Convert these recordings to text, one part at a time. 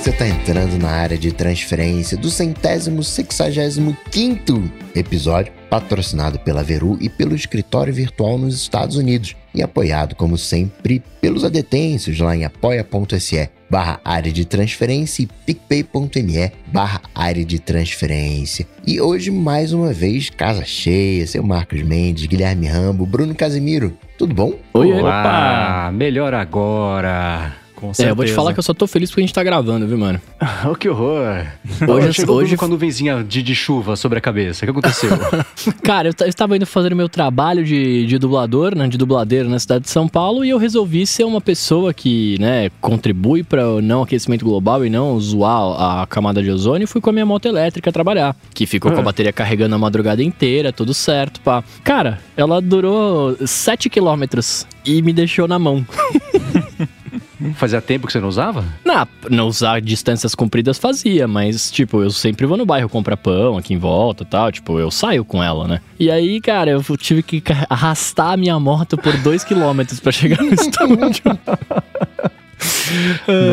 você está entrando na área de transferência do centésimo sexagésimo quinto episódio, patrocinado pela Veru e pelo escritório virtual nos Estados Unidos e apoiado, como sempre, pelos adetêncios lá em apoia.se barra área de transferência e picpay.me barra área de transferência. E hoje, mais uma vez, casa cheia, seu Marcos Mendes, Guilherme Rambo, Bruno Casimiro. Tudo bom? Oi, Opa! Melhor agora. Com certeza. É, eu vou te falar que eu só tô feliz porque a gente tá gravando, viu, mano? oh, que horror. Hoje, Chegou hoje com a nuvenzinha de, de chuva sobre a cabeça. O que aconteceu? Cara, eu, eu estava indo fazer o meu trabalho de, de dublador, né, de dubladeiro na cidade de São Paulo e eu resolvi ser uma pessoa que, né, contribui para o não aquecimento global e não zoar a camada de ozônio e fui com a minha moto elétrica trabalhar, que ficou ah. com a ah. bateria carregando a madrugada inteira, tudo certo, pá. Cara, ela durou 7 quilômetros e me deixou na mão. Fazia tempo que você não usava? Não, não usar distâncias compridas fazia, mas, tipo, eu sempre vou no bairro comprar pão aqui em volta e tal. Tipo, eu saio com ela, né? E aí, cara, eu tive que arrastar a minha moto por dois quilômetros para chegar no estúdio.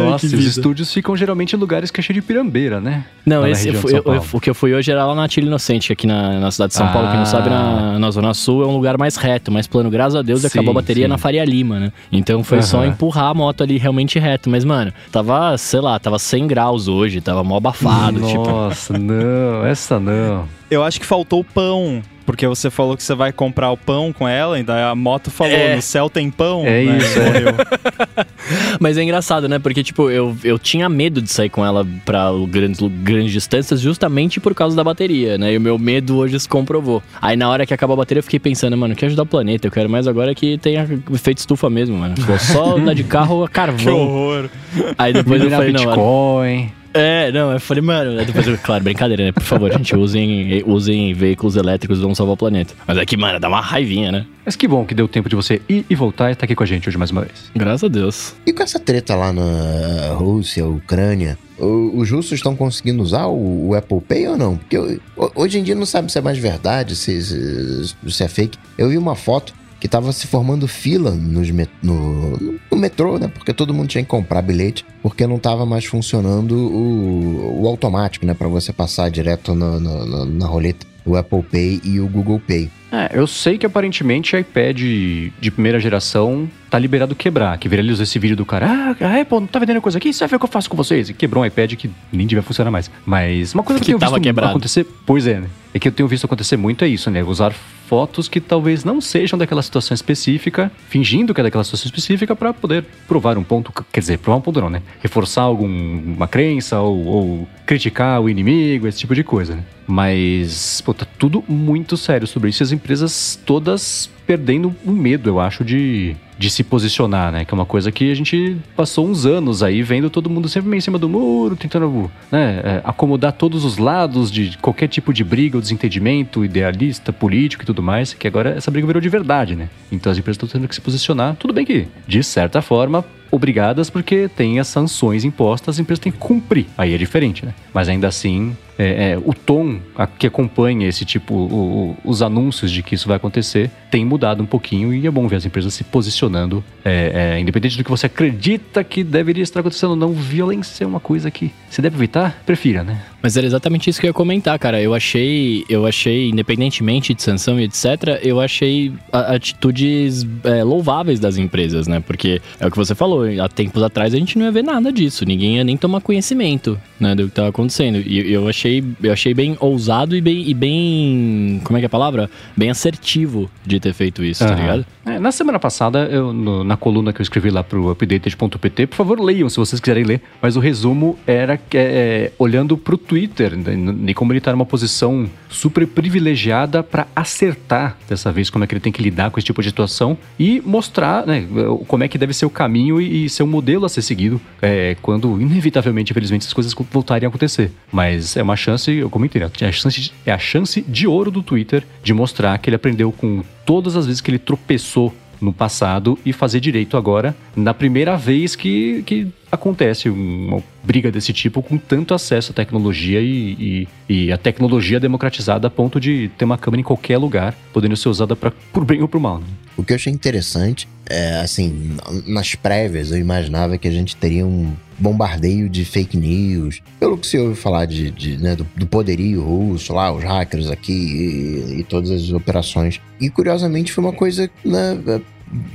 Nossa, os estúdios ficam geralmente em lugares que é cheio de pirambeira, né? Não, esse, eu fui, eu, eu, o que eu fui hoje era lá na Tilha Inocente, aqui na, na cidade de São ah. Paulo. Quem não sabe, na, ah. na Zona Sul é um lugar mais reto, mais plano. Graças a Deus sim, acabou a bateria sim. na Faria Lima, né? Então foi uhum. só empurrar a moto ali realmente reto. Mas, mano, tava, sei lá, tava 100 graus hoje, tava mó abafado. Tipo. Nossa, tipo... não, essa não. Eu acho que faltou pão porque você falou que você vai comprar o pão com ela, e daí a moto falou, é. no céu tem pão. É né? isso, é. Mas é engraçado, né? Porque, tipo, eu, eu tinha medo de sair com ela pra grandes, grandes distâncias justamente por causa da bateria, né? E o meu medo hoje se comprovou. Aí na hora que acabou a bateria, eu fiquei pensando, mano, quero ajudar o planeta, eu quero mais agora que tenha efeito estufa mesmo, mano. Vou só andar de carro a carvão. que horror. Aí depois eu falei, Bitcoin. não, é, não, eu falei, mano, depois eu, claro, brincadeira, né? Por favor, gente, usem, usem veículos elétricos e vão salvar o planeta. Mas é que, mano, dá uma raivinha, né? Mas que bom que deu tempo de você ir e voltar e estar tá aqui com a gente hoje mais uma vez. Graças a Deus. E com essa treta lá na Rússia, Ucrânia, os russos estão conseguindo usar o, o, Apple Pay ou não? Porque hoje em dia não sabe se é mais verdade, se, se, se é fake. Eu vi uma foto que tava se formando fila nos met no, no, metrô, né? Porque todo mundo tinha que comprar bilhete, porque não tava mais funcionando o, o automático, né? Para você passar direto na, na roleta, o Apple Pay e o Google Pay. É, eu sei que aparentemente iPad de primeira geração tá liberado quebrar, que viralizou esse vídeo do cara, ah, a Apple não tá vendendo coisa aqui, você vai ver o que eu faço com vocês. E quebrou um iPad que nem devia funcionar mais. Mas uma coisa que, que eu tenho visto quebrado. acontecer, pois é, né? É que eu tenho visto acontecer muito é isso, né? Usar fotos que talvez não sejam daquela situação específica, fingindo que é daquela situação específica para poder provar um ponto, quer dizer, provar um ponto não, né? Reforçar alguma crença ou, ou criticar o inimigo, esse tipo de coisa, né? Mas, pô, tá tudo muito sério sobre isso. As empresas todas perdendo o medo, eu acho, de, de se posicionar, né? Que é uma coisa que a gente passou uns anos aí vendo todo mundo sempre meio em cima do muro, tentando né, é, acomodar todos os lados de qualquer tipo de briga ou desentendimento idealista, político e tudo mais, que agora essa briga virou de verdade, né? Então as empresas estão tendo que se posicionar. Tudo bem que, de certa forma, obrigadas porque tem as sanções impostas, as empresas têm que cumprir. Aí é diferente, né? Mas ainda assim, é, é, o tom que acompanha esse tipo, o, o, os anúncios de que isso vai acontecer, tem mudado um pouquinho e é bom ver as empresas se posicionando, é, é independente do que você acredita que deveria estar acontecendo não, violência é uma coisa que você deve evitar, prefira, né? Mas era exatamente isso que eu ia comentar, cara. Eu achei, eu achei, independentemente de sanção e etc., eu achei atitudes é, louváveis das empresas, né? Porque é o que você falou, há tempos atrás a gente não ia ver nada disso, ninguém ia nem tomar conhecimento, né, do que estava acontecendo. E eu achei, eu achei bem ousado e bem, e bem, como é que é a palavra? Bem assertivo de ter feito isso, uhum. tá ligado? É, na semana passada, eu, no, na coluna que eu escrevi lá pro updated.pt, por favor leiam se vocês quiserem ler, mas o resumo era é, é, olhando pro Twitter, né, como ele tá numa posição super privilegiada para acertar dessa vez como é que ele tem que lidar com esse tipo de situação e mostrar né, como é que deve ser o caminho e, e ser um modelo a ser seguido é, quando, inevitavelmente, infelizmente, as coisas voltarem a acontecer. Mas é uma chance, eu comentei, né, é, a chance, é a chance de ouro do Twitter de mostrar que ele aprendeu com todas as vezes que ele tropeçou no passado e fazer direito agora na primeira vez que, que acontece um, briga desse tipo com tanto acesso à tecnologia e, e, e a tecnologia democratizada a ponto de ter uma câmera em qualquer lugar, podendo ser usada para por bem ou por mal. Né? O que eu achei interessante é, assim, nas prévias eu imaginava que a gente teria um bombardeio de fake news, pelo que se ouve falar de, de né, do, do, poderio russo, lá, os hackers aqui e, e, todas as operações. E curiosamente foi uma coisa né,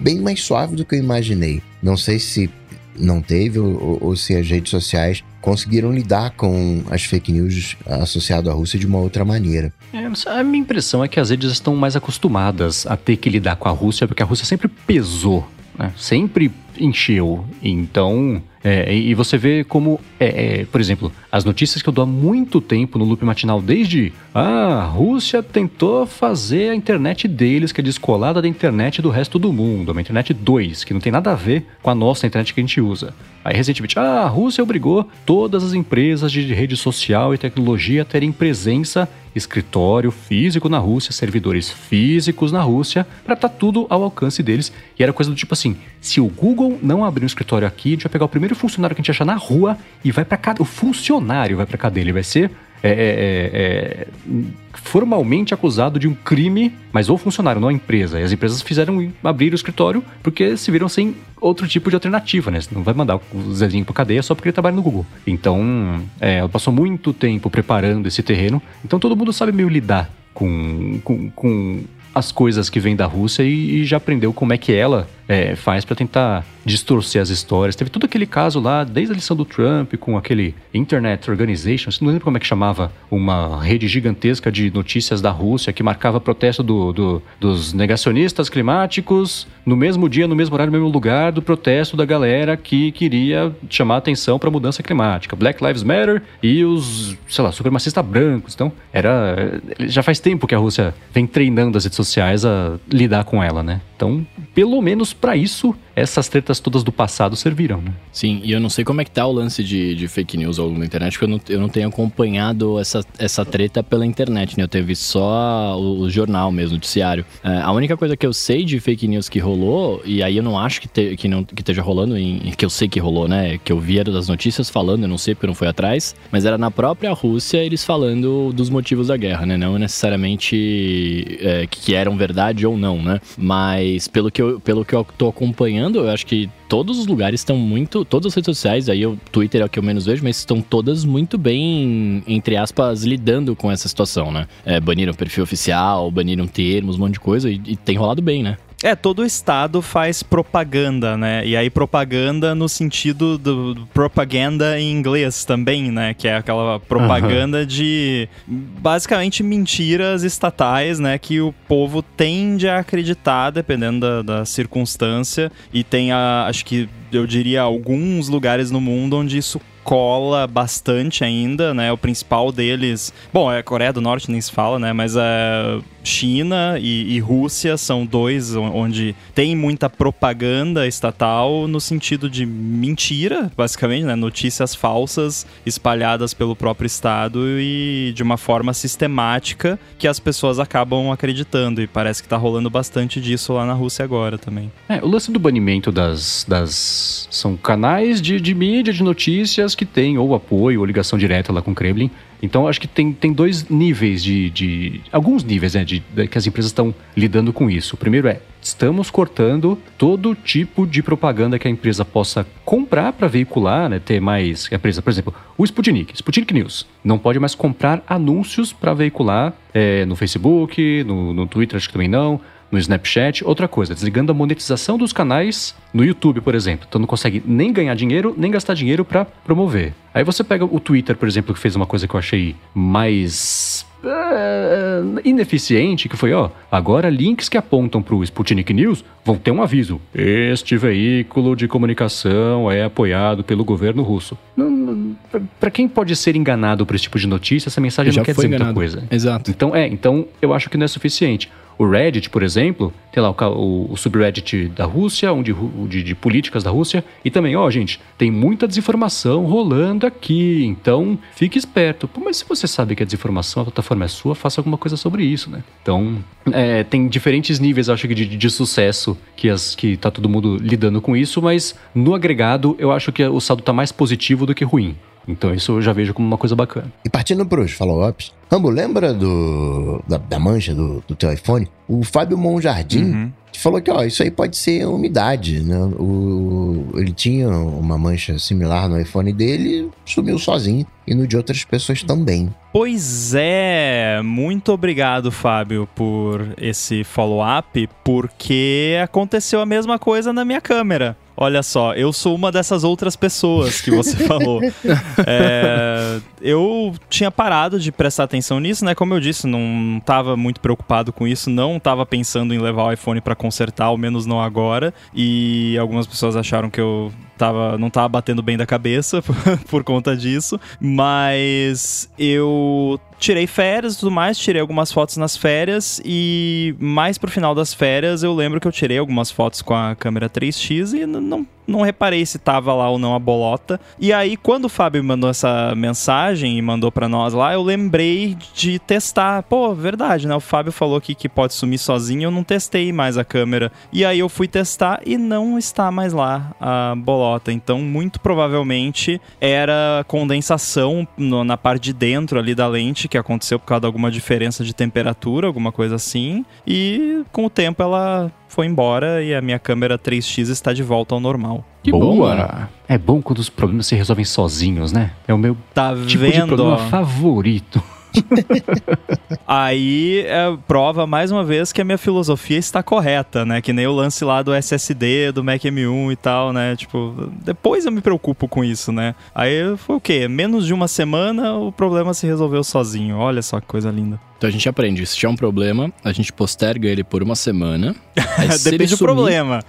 bem mais suave do que eu imaginei. Não sei se não teve ou, ou se as redes sociais conseguiram lidar com as fake news associadas à Rússia de uma outra maneira. É, a minha impressão é que as redes estão mais acostumadas a ter que lidar com a Rússia, porque a Rússia sempre pesou, né? sempre encheu. Então, é, e você vê como, é, é, por exemplo, as notícias que eu dou há muito tempo no loop matinal, desde ah, a Rússia tentou fazer a internet deles, que é descolada da internet do resto do mundo, uma internet 2, que não tem nada a ver com a nossa internet que a gente usa. Aí, recentemente, ah, a Rússia obrigou todas as empresas de rede social e tecnologia a terem presença, escritório físico na Rússia, servidores físicos na Rússia, para estar tá tudo ao alcance deles. E era coisa do tipo assim: se o Google não abrir um escritório aqui, a gente vai pegar o primeiro funcionário que a gente achar na rua e vai para cada. O funcionário vai para cadeia, ele vai ser é, é, é, é, formalmente acusado de um crime, mas o funcionário, não a empresa. E as empresas fizeram abrir o escritório porque se viram sem outro tipo de alternativa, né? Você não vai mandar o Zezinho pra cadeia só porque ele trabalha no Google. Então, é, passou muito tempo preparando esse terreno, então todo mundo sabe meio lidar com, com, com as coisas que vêm da Rússia e, e já aprendeu como é que ela é, faz para tentar distorcer as histórias. Teve todo aquele caso lá, desde a lição do Trump, com aquele Internet Organization, não lembro como é que chamava, uma rede gigantesca de notícias da Rússia que marcava protesto do, do, dos negacionistas climáticos no mesmo dia, no mesmo horário, no mesmo lugar do protesto da galera que queria chamar atenção para a mudança climática. Black Lives Matter e os, sei lá, supremacistas brancos. Então, era. Já faz tempo que a Rússia vem treinando as redes sociais a lidar com ela, né? Então, pelo menos para isso, essas tretas todas do passado serviram, né? Sim, e eu não sei como é que tá o lance de, de fake news ao longo da internet, porque eu não, eu não tenho acompanhado essa, essa treta pela internet, né? Eu teve só o, o jornal mesmo, o noticiário. É, a única coisa que eu sei de fake news que rolou, e aí eu não acho que, te, que, não, que esteja rolando, em, que eu sei que rolou, né? Que eu vi das notícias falando, eu não sei porque não foi atrás, mas era na própria Rússia eles falando dos motivos da guerra, né? Não necessariamente é, que eram verdade ou não, né? Mas pelo que eu, pelo que eu tô acompanhando, eu acho que todos os lugares estão muito. Todas as redes sociais, aí o Twitter é o que eu menos vejo, mas estão todas muito bem, entre aspas, lidando com essa situação, né? É, baniram perfil oficial, baniram termos, um monte de coisa, e, e tem rolado bem, né? É, todo estado faz propaganda, né? E aí propaganda no sentido do, propaganda em inglês também, né? Que é aquela propaganda uhum. de basicamente mentiras estatais, né? Que o povo tende a acreditar, dependendo da, da circunstância. E tem, a, acho que eu diria, alguns lugares no mundo onde isso cola bastante ainda, né? O principal deles, bom, é a Coreia do Norte nem se fala, né? Mas é China e, e, Rússia são dois onde tem muita propaganda estatal no sentido de mentira, basicamente, né? Notícias falsas espalhadas pelo próprio Estado e de uma forma sistemática que as pessoas acabam acreditando. E parece que tá rolando bastante disso lá na Rússia agora também. É, o lance do banimento das. das são canais de, de mídia, de notícias que têm ou apoio ou ligação direta lá com o Kremlin. Então, acho que tem, tem dois níveis de, de. alguns níveis, né? De, de, que as empresas estão lidando com isso. O primeiro é: estamos cortando todo tipo de propaganda que a empresa possa comprar para veicular, né? Ter mais. A empresa, por exemplo, o Sputnik, Sputnik News, não pode mais comprar anúncios para veicular é, no Facebook, no, no Twitter, acho que também não no Snapchat. Outra coisa, desligando a monetização dos canais no YouTube, por exemplo. Então não consegue nem ganhar dinheiro, nem gastar dinheiro para promover. Aí você pega o Twitter, por exemplo, que fez uma coisa que eu achei mais uh, ineficiente, que foi, ó, agora links que apontam para o Sputnik News vão ter um aviso. Este veículo de comunicação é apoiado pelo governo russo. Para quem pode ser enganado por esse tipo de notícia, essa mensagem não quer dizer enganado. muita coisa. Exato. Então, é, então eu acho que não é suficiente. O Reddit, por exemplo, tem lá o, o, subreddit da Rússia, um de, de, de, políticas da Rússia, e também, ó, gente, tem muita desinformação rolando aqui, então fique esperto. Pô, mas se você sabe que a desinformação, a plataforma é sua, faça alguma coisa sobre isso, né? Então, é, tem diferentes níveis, acho que, de, de sucesso que, as, que tá todo mundo lidando com isso, mas no agregado, eu acho que o saldo tá mais positivo do que ruim. Então isso eu já vejo como uma coisa bacana. E partindo para os follow-ups, Rambo, lembra do, da, da mancha do, do teu iPhone? O Fábio Monjardim Uhum. falou que, ó, isso aí pode ser umidade, né? O, ele tinha uma mancha similar no iPhone dele, sumiu sozinho. E no de outras pessoas também. Pois é, muito obrigado, Fábio, por esse follow-up, porque aconteceu a mesma coisa na minha câmera. Olha só, eu sou uma dessas outras pessoas que você falou. É, eu tinha parado de prestar atenção nisso, né? Como eu disse, não estava muito preocupado com isso, não estava pensando em levar o iPhone para consertar, ao menos não agora. E algumas pessoas acharam que eu tava, não tava batendo bem da cabeça por conta disso. Mas eu tirei férias e tudo mais, tirei algumas fotos nas férias e mais pro final das férias eu lembro que eu tirei algumas fotos com a câmera 3x e não, não reparei se tava lá ou não a bolota. E aí quando o Fábio mandou essa mensagem e mandou pra nós lá, eu lembrei de testar. Pô, verdade, né? O Fábio falou aqui que pode sumir sozinho, eu não testei mais a câmera. E aí eu fui testar e não está mais lá a bolota. Então, muito provavelmente era condensação no- na parte de dentro ali da lente que aconteceu por causa de alguma diferença de temperatura, alguma coisa assim. E com o tempo ela foi embora e a minha câmera 3x está de volta ao normal. Que bom, mano. É bom quando os problemas se resolvem sozinhos, né? É o meu Tá tipo de vendo? problema ó? favorito. Aí é, prova mais uma vez que a minha filosofia está correta, né? Que nem o lance lá do SSD, do Mac M1 e tal, né? Tipo, depois eu me preocupo com isso, né? Aí foi o quê? Menos de uma semana o problema se resolveu sozinho. Olha só que coisa linda. Então a gente aprende, se tiver um problema, a gente posterga ele por uma semana. Aí, se ele Depende do sumir- problema.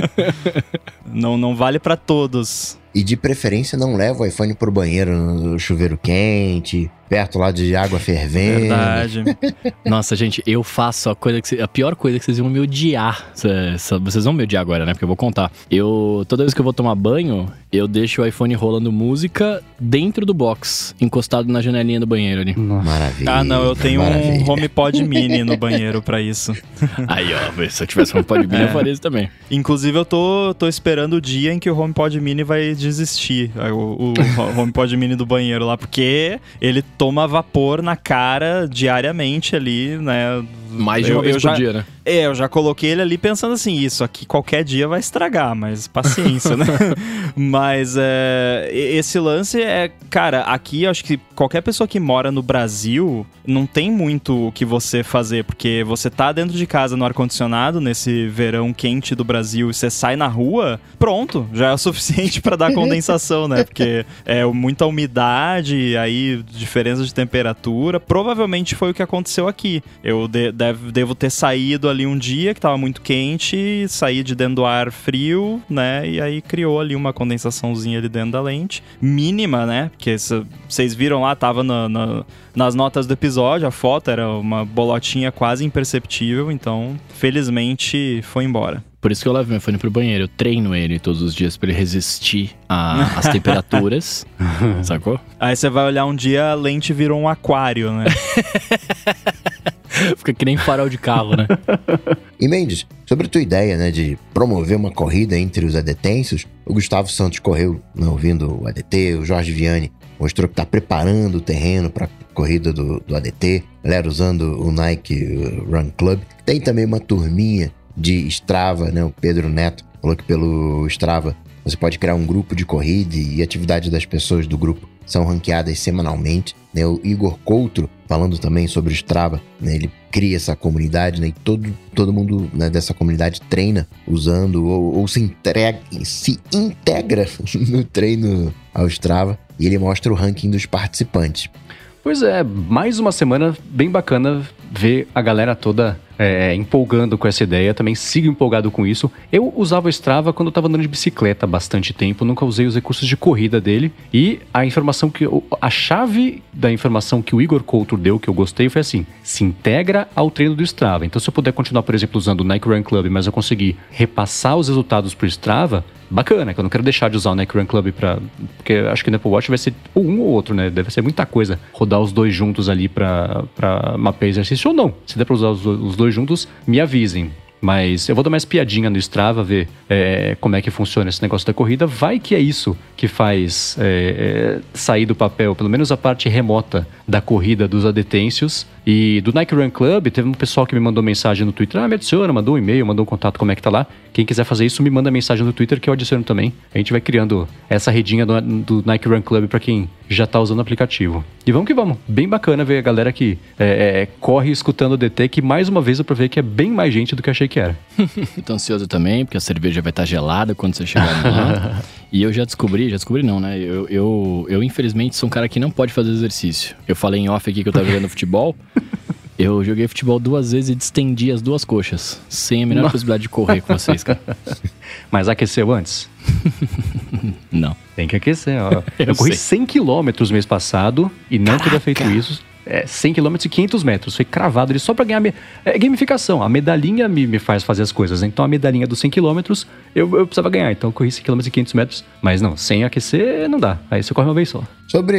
não, não vale pra todos. E de preferência não leva o iPhone pro banheiro no chuveiro quente, perto lá de água fervendo. Verdade. Nossa, gente, eu faço a coisa que cê- a pior coisa que vocês vão me odiar. Cê- cê- Vocês vão me odiar agora, né? Porque eu vou contar. Eu toda vez que eu vou tomar banho, eu deixo o iPhone rolando música dentro do box, encostado na janelinha do banheiro ali. Maravilha. Ah, não, eu tenho maravilha. um HomePod mini no banheiro pra isso. Aí, ó, se eu tivesse um pod mini, eu faria isso também. Inclusive, eu tô, tô esperando o dia em que o HomePod Mini vai desistir. aí, O, o HomePod Mini do banheiro lá, porque ele toma vapor na cara diariamente ali, né? Mais de uma Eu- vez eu já- dia, né? É, eu já coloquei ele ali pensando assim, isso aqui qualquer dia vai estragar, mas paciência, né? mas é, esse lance é, cara, aqui eu acho que qualquer pessoa que mora no Brasil não tem muito o que você fazer, porque você tá dentro de casa no ar-condicionado, nesse verão quente do Brasil, e você sai na rua, pronto, já é o suficiente para dar condensação, né? Porque é muita umidade, aí diferença de temperatura. Provavelmente foi o que aconteceu aqui. Eu de- dev- devo ter saído ali um dia que tava muito quente, saí de dentro do ar frio, né? E aí criou ali uma condensaçãozinha ali dentro da lente. Mínima, né? Porque vocês viram lá, tava na- na- nas notas do episódio, a foto era uma bolotinha quase imperceptível, então felizmente foi embora. Por isso que eu levo meu iPhone pro banheiro. Eu treino ele todos os dias pra ele resistir às temperaturas. Sacou? Aí você vai olhar um dia, a lente virou um aquário, né? Fica que nem farol de carro, né? E Mendes, sobre a tua ideia, né, de promover uma corrida entre os adetensos, o Gustavo Santos correu né, ouvindo o ADT, o Jorge Vianney mostrou que está preparando o terreno para a corrida do, do ADT, galera usando o Nike Run Club. Tem também uma turminha de Strava, né, o Pedro Neto falou que pelo Strava você pode criar um grupo de corrida e atividades das pessoas do grupo são ranqueadas semanalmente. Né? O Igor Coutro, falando também sobre o Strava, né? ele cria essa comunidade né? e todo, todo mundo né, dessa comunidade treina usando ou, ou se, entrega, se integra no treino ao Strava e ele mostra o ranking dos participantes. Pois é, mais uma semana bem bacana ver a galera toda é, empolgando com essa ideia. Também sigo empolgado com isso. Eu usava o Strava quando eu tava andando de bicicleta há bastante tempo, nunca usei os recursos de corrida dele. E a informação que. A chave da informação que o Igor Couto deu, que eu gostei, foi assim: se integra ao treino do Strava. Então, se eu puder continuar, por exemplo, usando o Nike Run Club, mas eu conseguir repassar os resultados pro Strava, bacana, que eu não quero deixar de usar o Nike Run Club pra. Porque acho que no Apple Watch vai ser um ou outro, né? Deve ser muita coisa rodar os dois juntos ali pra mapear exercício ou não. Se der pra usar os, os dois juntos, me avisem. Mas eu vou dar mais piadinha no Strava, ver é, como é que funciona esse negócio da corrida. Vai que é isso que faz é, é, sair do papel, pelo menos a parte remota da corrida dos adetêncios. E do Nike Run Club, teve um pessoal que me mandou mensagem no Twitter. Ah, me adiciona, mandou um e-mail, mandou um contato, como é que tá lá. Quem quiser fazer isso, me manda mensagem no Twitter que eu adiciono também. A gente vai criando essa redinha do, do Nike Run Club para quem já tá usando o aplicativo. E vamos que vamos. Bem bacana ver a galera que é, é, corre escutando o DT, que mais uma vez eu provei que é bem mais gente do que achei que era. Tô ansioso também, porque a cerveja vai estar gelada quando você chegar lá. e eu já descobri, já descobri não, né? Eu, eu, eu, infelizmente, sou um cara que não pode fazer exercício. Eu falei em off aqui que eu tava jogando futebol. Eu joguei futebol duas vezes e distendi as duas coxas, sem a menor Nossa. possibilidade de correr com vocês, cara. Mas aqueceu antes? não. Tem que aquecer, ó. Eu, eu corri sei. 100 km mês passado e não Caraca. teria feito isso é, 100 km e 500 metros. Foi cravado ali só para ganhar. É, gamificação. A medalhinha me, me faz fazer as coisas. Então a medalhinha dos 100 km eu, eu precisava ganhar. Então eu corri 100 km e 500 metros. Mas não, sem aquecer não dá. Aí você corre uma vez só. Sobre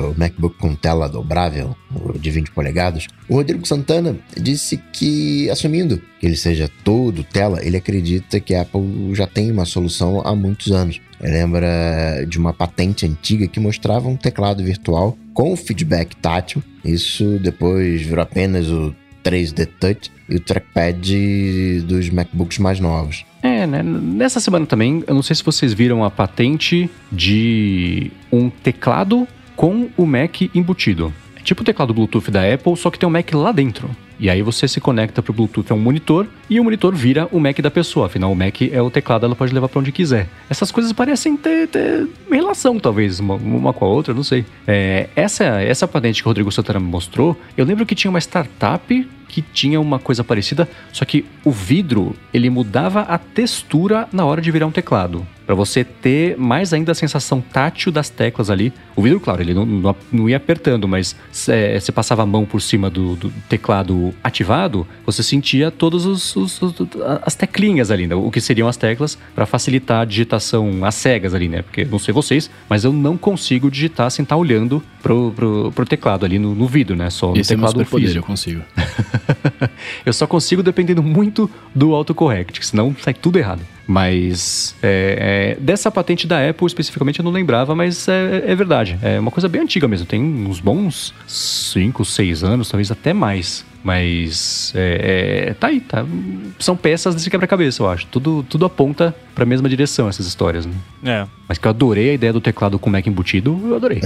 o MacBook com tela dobrável, de 20 polegadas, o Rodrigo Santana disse que, assumindo que ele seja todo tela, ele acredita que a Apple já tem uma solução há muitos anos. Lembra de uma patente antiga que mostrava um teclado virtual com feedback tátil. Isso depois virou apenas o 3D Touch e o trackpad dos MacBooks mais novos. É, né? Nessa semana também, eu não sei se vocês viram a patente de um teclado com o Mac embutido. Tipo o teclado Bluetooth da Apple, só que tem um Mac lá dentro. E aí você se conecta para o Bluetooth, é um monitor, e o monitor vira o Mac da pessoa. Afinal, o Mac é o teclado, ela pode levar para onde quiser. Essas coisas parecem ter, ter relação, talvez, uma, uma, com a outra, não sei. É, essa, essa patente que o Rodrigo Santana me mostrou, eu lembro que tinha uma startup que tinha uma coisa parecida, só que o vidro ele mudava a textura na hora de virar um teclado. Para você ter mais ainda a sensação tátil das teclas ali. O vidro, claro, ele não, não, não ia apertando, mas é, você passava a mão por cima do, do teclado ativado, você sentia todas os, os, os, as teclinhas ali, né? o que seriam as teclas para facilitar a digitação às cegas ali, né? Porque não sei vocês, mas eu não consigo digitar sem estar tá olhando pro, pro, pro teclado ali no, no vidro, né? Só no Esse teclado é poder, eu consigo. eu só consigo dependendo muito do autocorrect, senão sai tudo errado. Mas é, é, dessa patente da Apple especificamente eu não lembrava, mas é, é, verdade. É uma coisa bem antiga mesmo. Tem uns bons 5, 6 anos, talvez até mais. Mas é, é, tá aí, tá. São peças desse quebra-cabeça, eu acho. Tudo, tudo aponta para a mesma direção essas histórias, né? É. Mas que eu adorei a ideia do teclado com Mac embutido, eu adorei.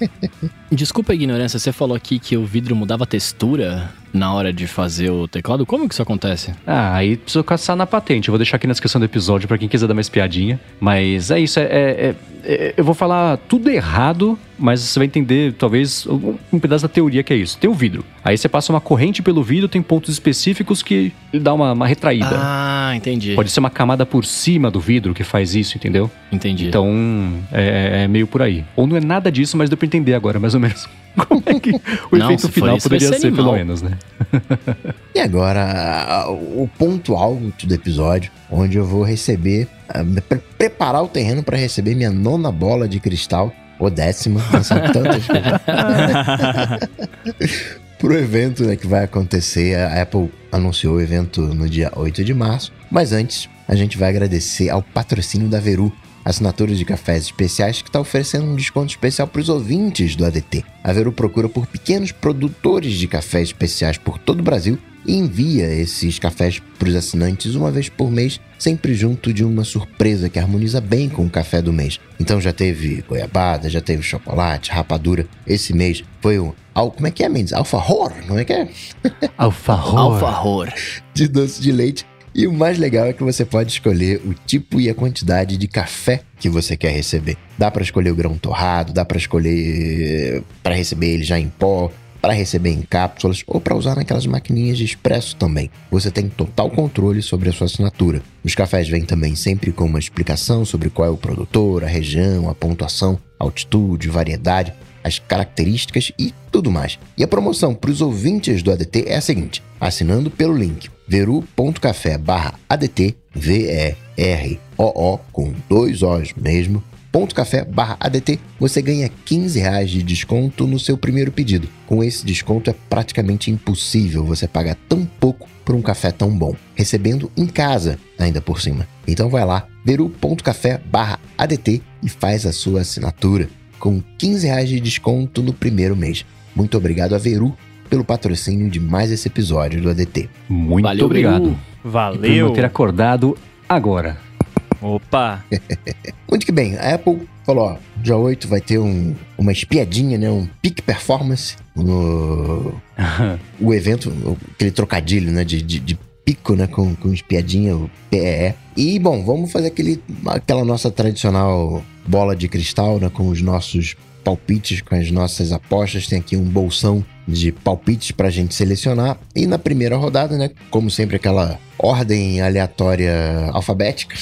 Desculpa a ignorância, você falou aqui que o vidro mudava a textura na hora de fazer o teclado? Como que isso acontece? Ah, aí preciso caçar na patente. Eu vou deixar aqui na descrição do episódio para quem quiser dar mais piadinha. Mas é isso, é, é, é, eu vou falar tudo errado, mas você vai entender talvez um, pedaço da teoria que é isso. Tem o vidro. Aí você passa uma corrente pelo vidro, tem pontos específicos que ele dá uma, uma retraída. Ah, entendi. Pode ser uma camada por cima do vidro que faz isso, entendeu? Entendi. Então, é, é meio por aí. Ou não é nada disso, mas deu pra entender agora, mais ou menos. Como é que o não, efeito final poderia ser, ser pelo menos, né? e agora, o ponto alto do episódio, onde eu vou receber, uh, preparar o terreno para receber minha nona bola de cristal, ou décima, não são tantas Pro evento né, que vai acontecer, a Apple anunciou o evento no dia 8 de março, mas antes a gente vai agradecer ao patrocínio da Veru, assinaturas de cafés especiais que está oferecendo um desconto especial para os ouvintes do ADT. A Veru procura por pequenos produtores de cafés especiais por todo o Brasil e envia esses cafés para os assinantes uma vez por mês, sempre junto de uma surpresa que harmoniza bem com o café do mês. Então já teve goiabada, já teve chocolate, rapadura. Esse mês foi o como é que é, Mendes? Alfahor, como é que é? Alfahor. Alfahor. De doce de leite e o mais legal é que você pode escolher o tipo e a quantidade de café que você quer receber. Dá para escolher o grão torrado, dá para escolher para receber ele já em pó, para receber em cápsulas ou para usar naquelas maquininhas de expresso também. Você tem total controle sobre a sua assinatura. Os cafés vêm também sempre com uma explicação sobre qual é o produtor, a região, a pontuação, altitude, variedade as características e tudo mais. E a promoção para os ouvintes do ADT é a seguinte: assinando pelo link veru.café ADT, V-E-R-O-O, com dois O's mesmo, veru.café/adt, você ganha 15 reais de desconto no seu primeiro pedido. Com esse desconto é praticamente impossível você pagar tão pouco por um café tão bom, recebendo em casa ainda por cima. Então vai lá, veru.café/adt e faz a sua assinatura com 15 reais de desconto no primeiro mês. Muito obrigado a Veru pelo patrocínio de mais esse episódio do ADT. Muito Valeu, obrigado. E por Valeu. não ter acordado agora. Opa. Muito que bem, a Apple falou, ó, dia 8 vai ter um, uma espiadinha, né, um peak performance no o evento, aquele trocadilho, né, de, de, de pico, né, com, com espiadinha, o PEE. E, bom, vamos fazer aquele, aquela nossa tradicional bola de cristal, né, com os nossos palpites, com as nossas apostas. Tem aqui um bolsão de palpites pra gente selecionar. E na primeira rodada, né, como sempre, aquela ordem aleatória alfabética.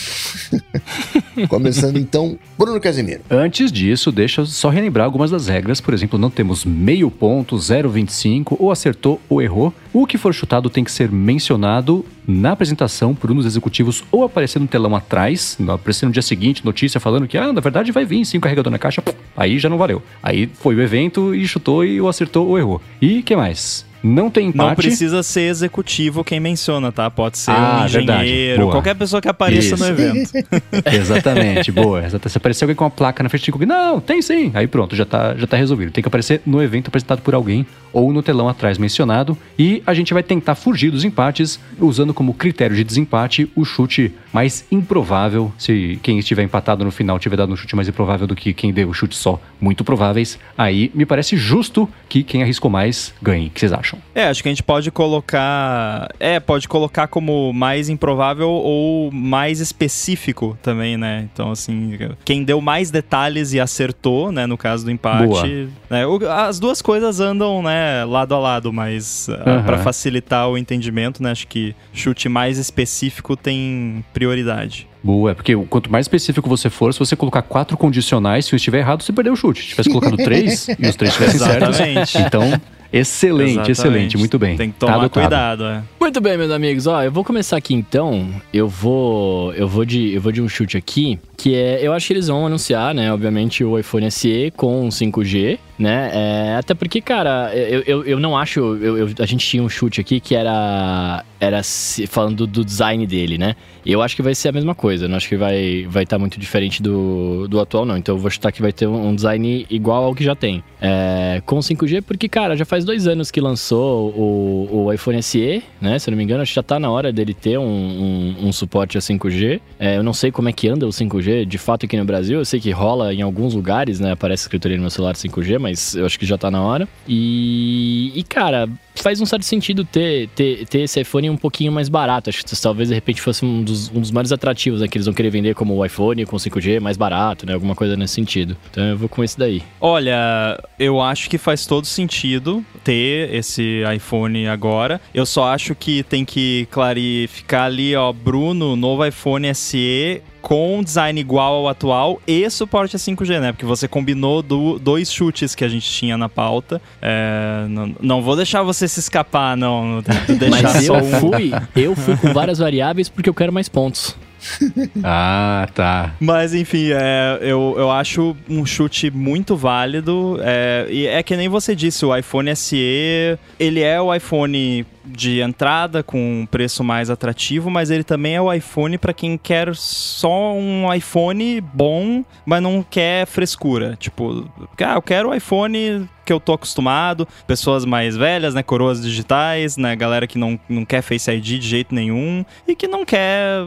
Começando então, Bruno Casimiro. Antes disso, deixa eu só relembrar algumas das regras. Por exemplo, não temos meio ponto, 0,25, ou acertou ou errou. O que for chutado tem que ser mencionado na apresentação por um dos executivos ou aparecer no telão atrás, aparecer no dia seguinte, notícia falando que, ah, na verdade vai vir sim carregador na caixa, aí já não valeu. Aí foi o evento e chutou e ou acertou ou errou. E que mais? Não tem empate. Não precisa ser executivo quem menciona, tá? Pode ser Ah, um engenheiro, qualquer pessoa que apareça no Isso. evento. Exatamente, boa. Exata- Se aparecer alguém com uma placa na frente de alguém, não, tem sim. Aí pronto, já tá, já tá resolvido. Tem que aparecer no evento apresentado por alguém ou no telão atrás mencionado. E a gente vai tentar fugir dos empates, usando como critério de desempate o chute mais improvável. Se quem estiver empatado no final tiver dado um chute mais improvável do que quem deu o chute só muito prováveis, aí me parece justo que quem arriscou mais ganhe. O que vocês acham? É, acho que a gente pode colocar. É, pode colocar como mais improvável ou mais específico também, né? Então, assim, quem deu mais detalhes e acertou, né? No caso do empate. Né, as duas coisas andam, né, lado a lado, mas ah, Aham. pra facilitar o entendimento, né? Acho que chute mais específico tem prioridade. Boa, é porque quanto mais específico você for, se você colocar quatro condicionais, se um estiver errado, você perdeu o chute. Se tivesse colocado três e os três estivessem certos, Exatamente. então, excelente, Exatamente. excelente, muito bem. Tem que Tá tomar adotado. cuidado, é. Muito bem, meus amigos. Ó, eu vou começar aqui então. Eu vou, eu vou de, eu vou de um chute aqui, que é, eu acho que eles vão anunciar, né, obviamente o iPhone SE com 5G, né? É, até porque, cara, eu, eu, eu não acho, eu, eu- a gente tinha um chute aqui que era era falando do design dele, né? Eu acho que vai ser a mesma coisa. Não acho que vai vai estar muito diferente do, do atual não. Então eu vou chutar que vai ter um, design igual ao que já tem. É, com 5G, porque, cara, já faz dois anos que lançou o, o iPhone SE, né? Se eu não me engano, acho que já tá na hora dele ter um, um- um suporte a 5G. É, eu não sei como é que anda o 5G de fato aqui no Brasil. Eu sei que rola em alguns lugares, né? Aparece escrito ali no meu celular 5G, mas eu acho que já tá na hora. E, e cara, faz um certo sentido ter, ter, ter esse iPhone um pouquinho mais barato. Acho que talvez de repente fosse um dos, um dos mais atrativos, né? Que eles vão querer vender como o iPhone com 5G mais barato, né? Alguma coisa nesse sentido. Então eu vou com esse daí. Olha, eu acho que faz todo sentido ter esse iPhone agora. Eu só acho que tem que clarificar ali, ó, Bruno, novo iPhone SE com design igual ao atual e suporte a 5G, né? Porque você combinou do- dois chutes que a gente tinha na pauta. É, não, não vou deixar você se escapar, não. Mas eu um. fui, eu fui com várias variáveis porque eu quero mais pontos. Ah, tá. Mas enfim, é, eu, eu acho um chute muito válido. É, e é que nem você disse, o iPhone SE, ele é o iPhone de entrada com um preço mais atrativo, mas ele também é o iPhone para quem quer só um iPhone bom, mas não quer frescura. Tipo, ah, eu quero o iPhone que eu tô acostumado, pessoas mais velhas, né, coroas digitais, né, galera que não, não quer Face ID de jeito nenhum e que não quer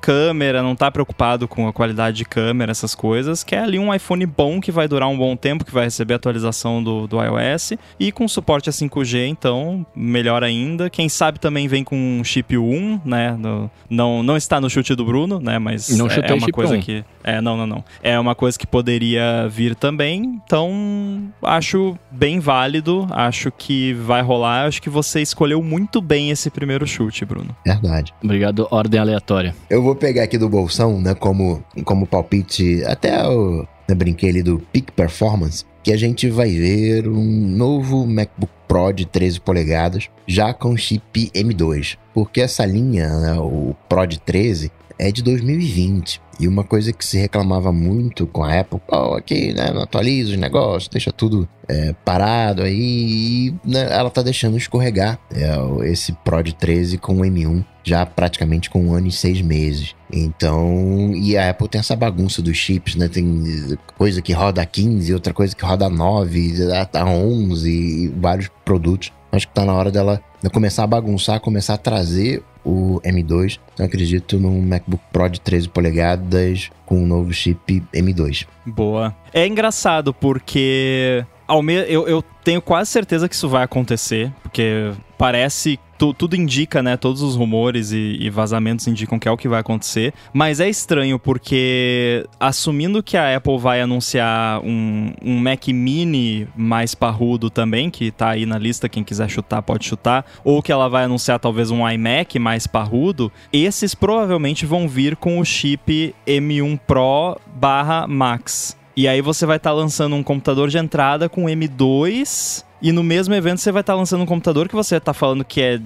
câmera, não tá preocupado com a qualidade de câmera, essas coisas, quer ali um iPhone bom que vai durar um bom tempo, que vai receber atualização do, do iOS e com suporte a 5G, então, melhor ainda. Quem sabe também vem com um chip 1, né, no- não, não está no chute do Bruno, né, mas Não é, é uma coisa 1. que... É, não, não, não. É uma coisa que poderia vir também, então acho bem válido, acho que vai rolar, acho que você escolheu muito bem esse primeiro chute, Bruno. Verdade. Obrigado, ordem aleatória. Eu vou pegar aqui do bolsão, né, como, como palpite, até o né, brinquei ali do Peak Performance, que a gente vai ver um novo MacBook Pro de 13 polegadas, já com chip M2. Porque essa linha, né, o Pro de 13, é de 2020. E uma coisa que se reclamava muito com a Apple, oh, aqui, né, não atualiza os negócios, deixa tudo é, parado aí, e né, ela tá deixando escorregar é, esse Prod 13 com o M1 já praticamente com um ano e seis meses. Então, e a Apple tem essa bagunça dos chips, né? Tem coisa que roda 15, outra coisa que roda 9, a 11, vários produtos. Acho que tá na hora dela começar a bagunçar, começar a trazer o M2. Então acredito num MacBook Pro de 13 polegadas com um novo chip M2. Boa. É engraçado porque ao me... eu, eu tenho quase certeza que isso vai acontecer, porque parece tu, tudo indica, né? Todos os rumores e, e, vazamentos indicam que é o que vai acontecer. Mas é estranho porque, assumindo que a Apple vai anunciar um, um Mac Mini mais parrudo também, que tá aí na lista, quem quiser chutar pode chutar, ou que ela vai anunciar talvez um iMac mais parrudo, esses provavelmente vão vir com o chip M1 Pro barra Max. E aí você vai estar tá lançando um computador de entrada com M2 e no mesmo evento você vai estar tá lançando um computador que você está falando que é,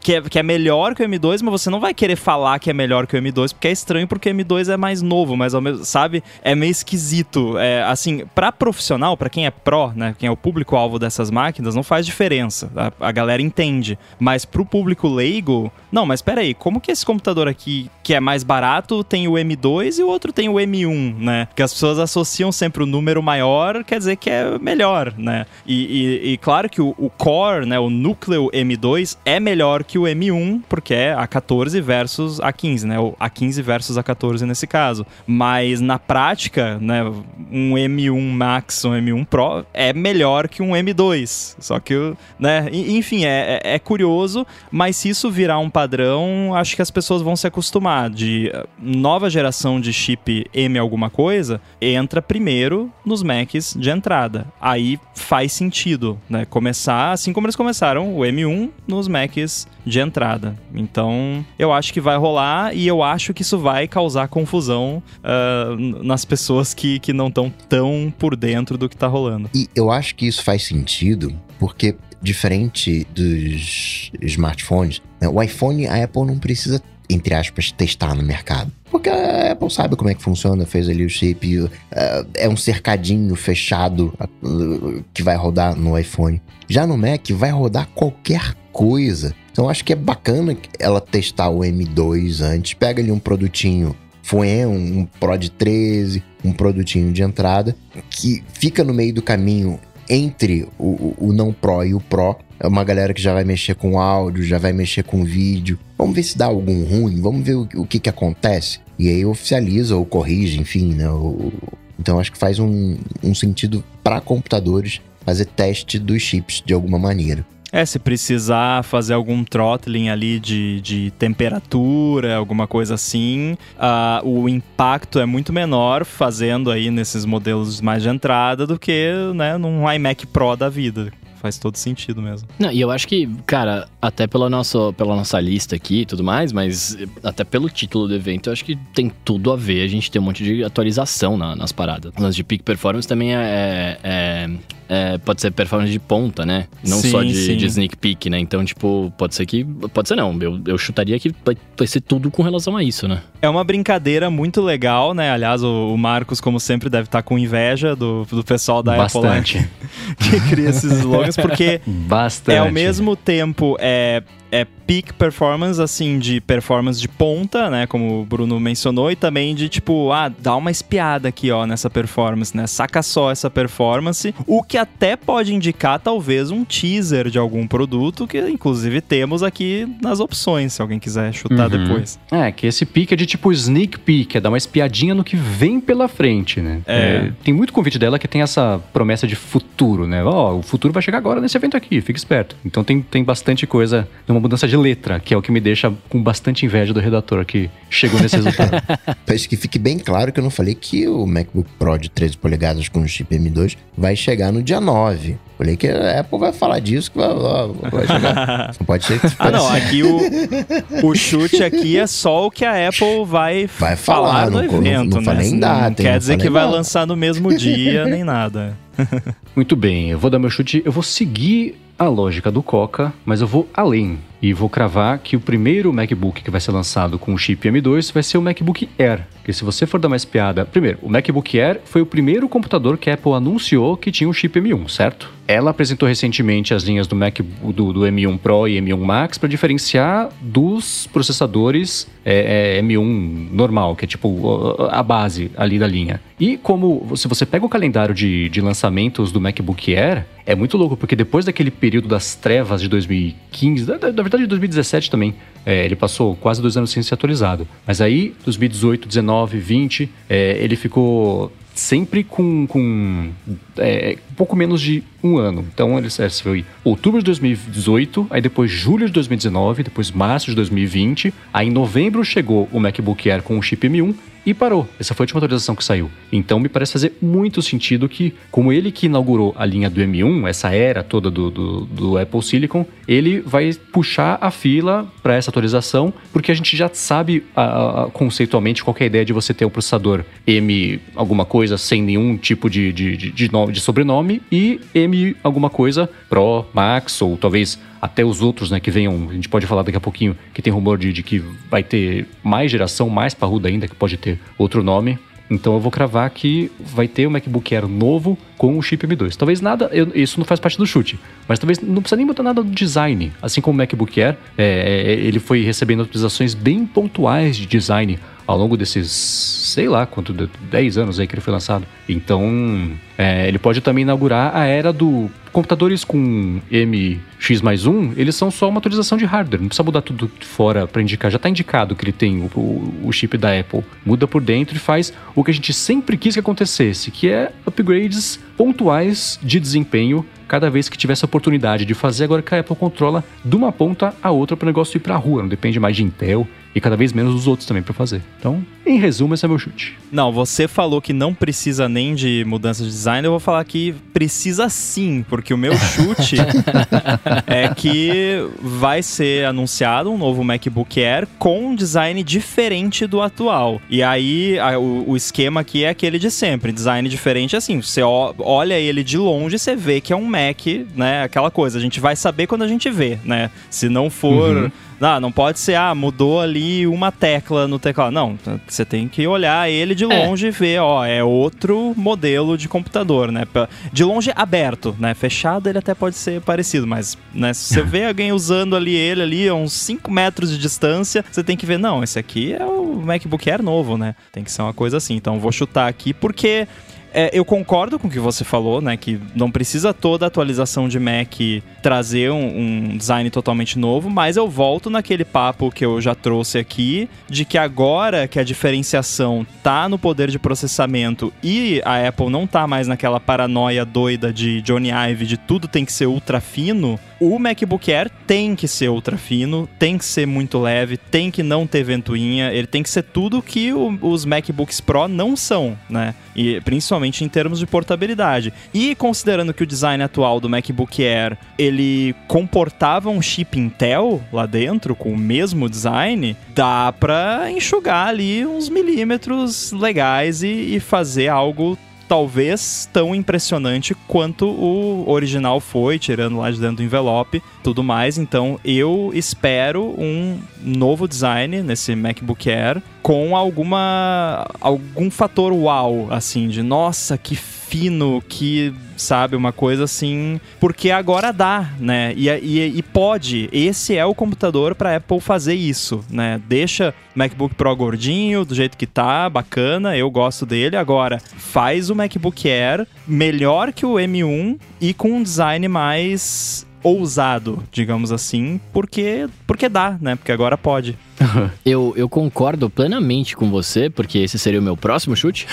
que, é, que é melhor que o M2, mas você não vai querer falar que é melhor que o M2, porque é estranho porque o M2 é mais novo, mas ao mesmo, sabe? É meio esquisito. É, assim, para profissional, para quem é pró, né, quem é o público-alvo dessas máquinas, não faz diferença. A, a galera entende. Mas pro público leigo, não, mas espera aí, como que esse computador aqui, que é mais barato, tem o M2 e o outro tem o M1, né? Que as pessoas associam sempre o número maior, quer dizer que é melhor, né? e, e, e claro que o, o, core, né, o núcleo M2 é melhor que o M1, porque é A14 versus A15, né? O A15 versus A14 nesse caso. Mas na prática, né, um M1 Max, um M1 Pro é melhor que um M2. Só que, né, enfim, é, é, é curioso, mas se isso virar um padrão, acho que as pessoas vão se acostumar de uh, nova geração de chip M alguma coisa, entra primeiro nos Macs de entrada. Aí faz sentido, né? Começar assim como eles começaram, o M1 nos Macs de entrada. Então, eu acho que vai rolar e eu acho que isso vai causar confusão uh, nas pessoas que, que não estão tão por dentro do que tá rolando. E eu acho que isso faz sentido porque diferente dos smartphones, né, o iPhone, a Apple não precisa entre aspas, testar no mercado. Porque a Apple sabe como é que funciona, fez ali o chip, é, é um cercadinho fechado uh, que vai rodar no iPhone. Já no Mac vai rodar qualquer coisa. Então acho que é bacana ela testar o M2 antes, pega ali um produtinho foi um Pro de 13, um produtinho de entrada, que fica no meio do caminho entre o, o não Pro e o Pro, é uma galera que já vai mexer com áudio, já vai mexer com vídeo. Vamos ver se dá algum ruim, vamos ver o, o que, que acontece. E aí oficializa ou corrige, enfim, né? O, então acho que faz um, um sentido para computadores fazer teste dos chips de alguma maneira. É, se precisar fazer algum throttling ali de, de temperatura, alguma coisa assim, uh, o impacto é muito menor fazendo aí nesses modelos mais de entrada do que né, num iMac Pro da vida faz todo sentido mesmo. Não, e eu acho que, cara, até pela nossa, pela nossa lista aqui e tudo mais, mas até pelo título do evento, eu acho que tem tudo a ver a gente ter um monte de atualização na, nas paradas. Lance de peak performance também é, é, é, pode ser performance de ponta, né? Não sim, só de, de, sneak peek, né? Então, tipo, pode ser que. Pode ser não. Eu, eu chutaria que vai, vai ser tudo com relação a isso, né? É uma brincadeira muito legal, né? Aliás, o, o Marcos, como sempre, deve estar com inveja do, do pessoal da Bastante. Apple que cria esses slogans, porque Bastante. é ao mesmo tempo é é peak performance, assim, de performance de ponta, né? Como o Bruno mencionou, e também de tipo, ah, dá uma espiada aqui, ó, nessa performance, né? Saca só essa performance, o que até pode indicar talvez um teaser de algum produto, que inclusive temos aqui nas opções, se alguém quiser chutar uhum. depois. É, que esse peak é de tipo sneak peek, é dar uma espiadinha no que vem pela frente, né? É. é tem muito convite dela que tem essa promessa de futuro, né? Ó, oh, o futuro vai chegar agora nesse evento aqui, fica esperto. Então tem, tem bastante coisa numa uma mudança de letra, que é o que me deixa com bastante inveja do redator que chegou nesse resultado. Para que fique bem claro que eu não falei que o MacBook Pro de 13 polegadas com chip M2 vai chegar no dia 9. Falei que a Apple vai falar disso, que vai, vai chegar. pode ser que... Ah, não, aqui o, o chute aqui é só o que a Apple vai, vai falar, falar no, no evento, não, não né? Nem data, não quer dizer que vai data. lançar no mesmo dia, nem nada. Muito bem, eu vou dar meu chute, eu vou seguir a lógica do Coca, mas eu vou além e vou cravar que o primeiro MacBook que vai ser lançado com o chip M2 vai ser o MacBook Air, Porque se você for dar uma espiada. Primeiro, o MacBook Air foi o primeiro computador que a Apple anunciou que tinha um chip M1, certo? Ela apresentou recentemente as linhas do Mac do, do M1 Pro e M1 Max para diferenciar dos processadores é, é, M1 normal, que é tipo a base ali da linha. E como se você pega o calendário de, de lançamentos do MacBook Air, é muito louco, porque depois daquele período das trevas de 2015, na, na verdade de 2017 também, é, ele passou quase dois anos sem ser atualizado. Mas aí, 2018, 19, 20, é, ele ficou sempre com, com é, pouco menos de um ano. Então ele foi outubro de 2018, aí depois julho de 2019, depois março de 2020, aí em novembro chegou o MacBook Air com o chip M1 e parou. Essa foi a última atualização que saiu. Então me parece fazer muito sentido que, como ele que inaugurou a linha do M1, essa era toda do, do, do Apple Silicon, ele vai puxar a fila para essa atualização, porque a gente já sabe a, a, conceitualmente qual é a ideia de você ter um processador M alguma coisa sem nenhum tipo de, de, de, de, nome, de sobrenome e M alguma coisa Pro, Max ou talvez até os outros, né, que venham, a gente pode falar daqui a pouquinho, que tem rumor de, de que vai ter mais geração, mais parruda ainda, que pode ter outro nome. Então eu vou cravar que vai ter o MacBook Air novo com o chip M2. Talvez nada, eu, isso não faz parte do chute, mas talvez não precisa nem botar nada do design. Assim como o MacBook Air, é, é, ele foi recebendo atualizações bem pontuais de design ao longo desses, sei lá, quanto, 10 anos aí que ele foi lançado. Então, é, ele pode também inaugurar a era do computadores com MX mais 1, eles são só uma atualização de hardware, não precisa mudar tudo fora para indicar, já está indicado que ele tem o, o, chip da Apple. Muda por dentro e faz o que a gente sempre quis que acontecesse, que é upgrades pontuais de desempenho cada vez que tivesse oportunidade de fazer, agora que a Apple controla de uma ponta a outra para o negócio ir para a rua, não depende mais de Intel e cada vez menos dos outros também para fazer. Então, em resumo, esse é meu chute. Não, você falou que não precisa nem de mudança de design, eu vou falar que precisa sim, porque o meu chute é que vai ser anunciado um novo MacBook Air com um design diferente do atual. E aí, a, o, o, esquema aqui é aquele de sempre, design diferente assim, você olha ele de longe, você vê que é um Mac, né, aquela coisa, a gente vai saber quando a gente vê, né? Se não for... Uhum ah, não pode ser, ah, mudou ali uma tecla no teclado. Não, você tem que olhar ele de é. longe é. e ver, ó, é outro modelo de computador, né? De longe aberto, né? Fechado ele até pode ser parecido, mas né, se você vê alguém usando ali ele ali a uns 5 metros de distância, você tem que ver, não, esse aqui é o MacBook Air novo, né? Tem que ser uma coisa assim. Então vou chutar aqui porque é, eu concordo com o que você falou, né? Que não precisa toda atualização de Mac trazer um, um, design totalmente novo, mas eu volto naquele papo que eu já trouxe aqui, de que agora que a diferenciação tá no poder de processamento e a Apple não tá mais naquela paranoia doida de Johnny Ive de tudo tem que ser ultra fino, o MacBook Air tem que ser ultra fino, tem que ser muito leve, tem que não ter ventoinha, ele tem que ser tudo que o, os MacBooks Pro não são, né? E principalmente em termos de portabilidade. E considerando que o design atual do MacBook Air, ele comportava um chip Intel lá dentro com o mesmo design, dá para enxugar ali uns milímetros legais e, e fazer algo talvez tão impressionante quanto o original foi, tirando lá de dentro do envelope, tudo mais. Então eu espero um novo design nesse MacBook Air com alguma algum fator wow, assim, de nossa, que fino, que, sabe, uma coisa assim. Porque agora dá, né? E, e, e pode. Esse é o computador para Apple fazer isso, né? Deixa MacBook Pro gordinho, do jeito que tá, bacana, eu gosto dele. Agora, faz o MacBook Air melhor que o M1 e com um design mais ousado, digamos assim, porque porque dá, né? Porque agora pode. eu, eu concordo plenamente com você, porque esse seria o meu próximo chute.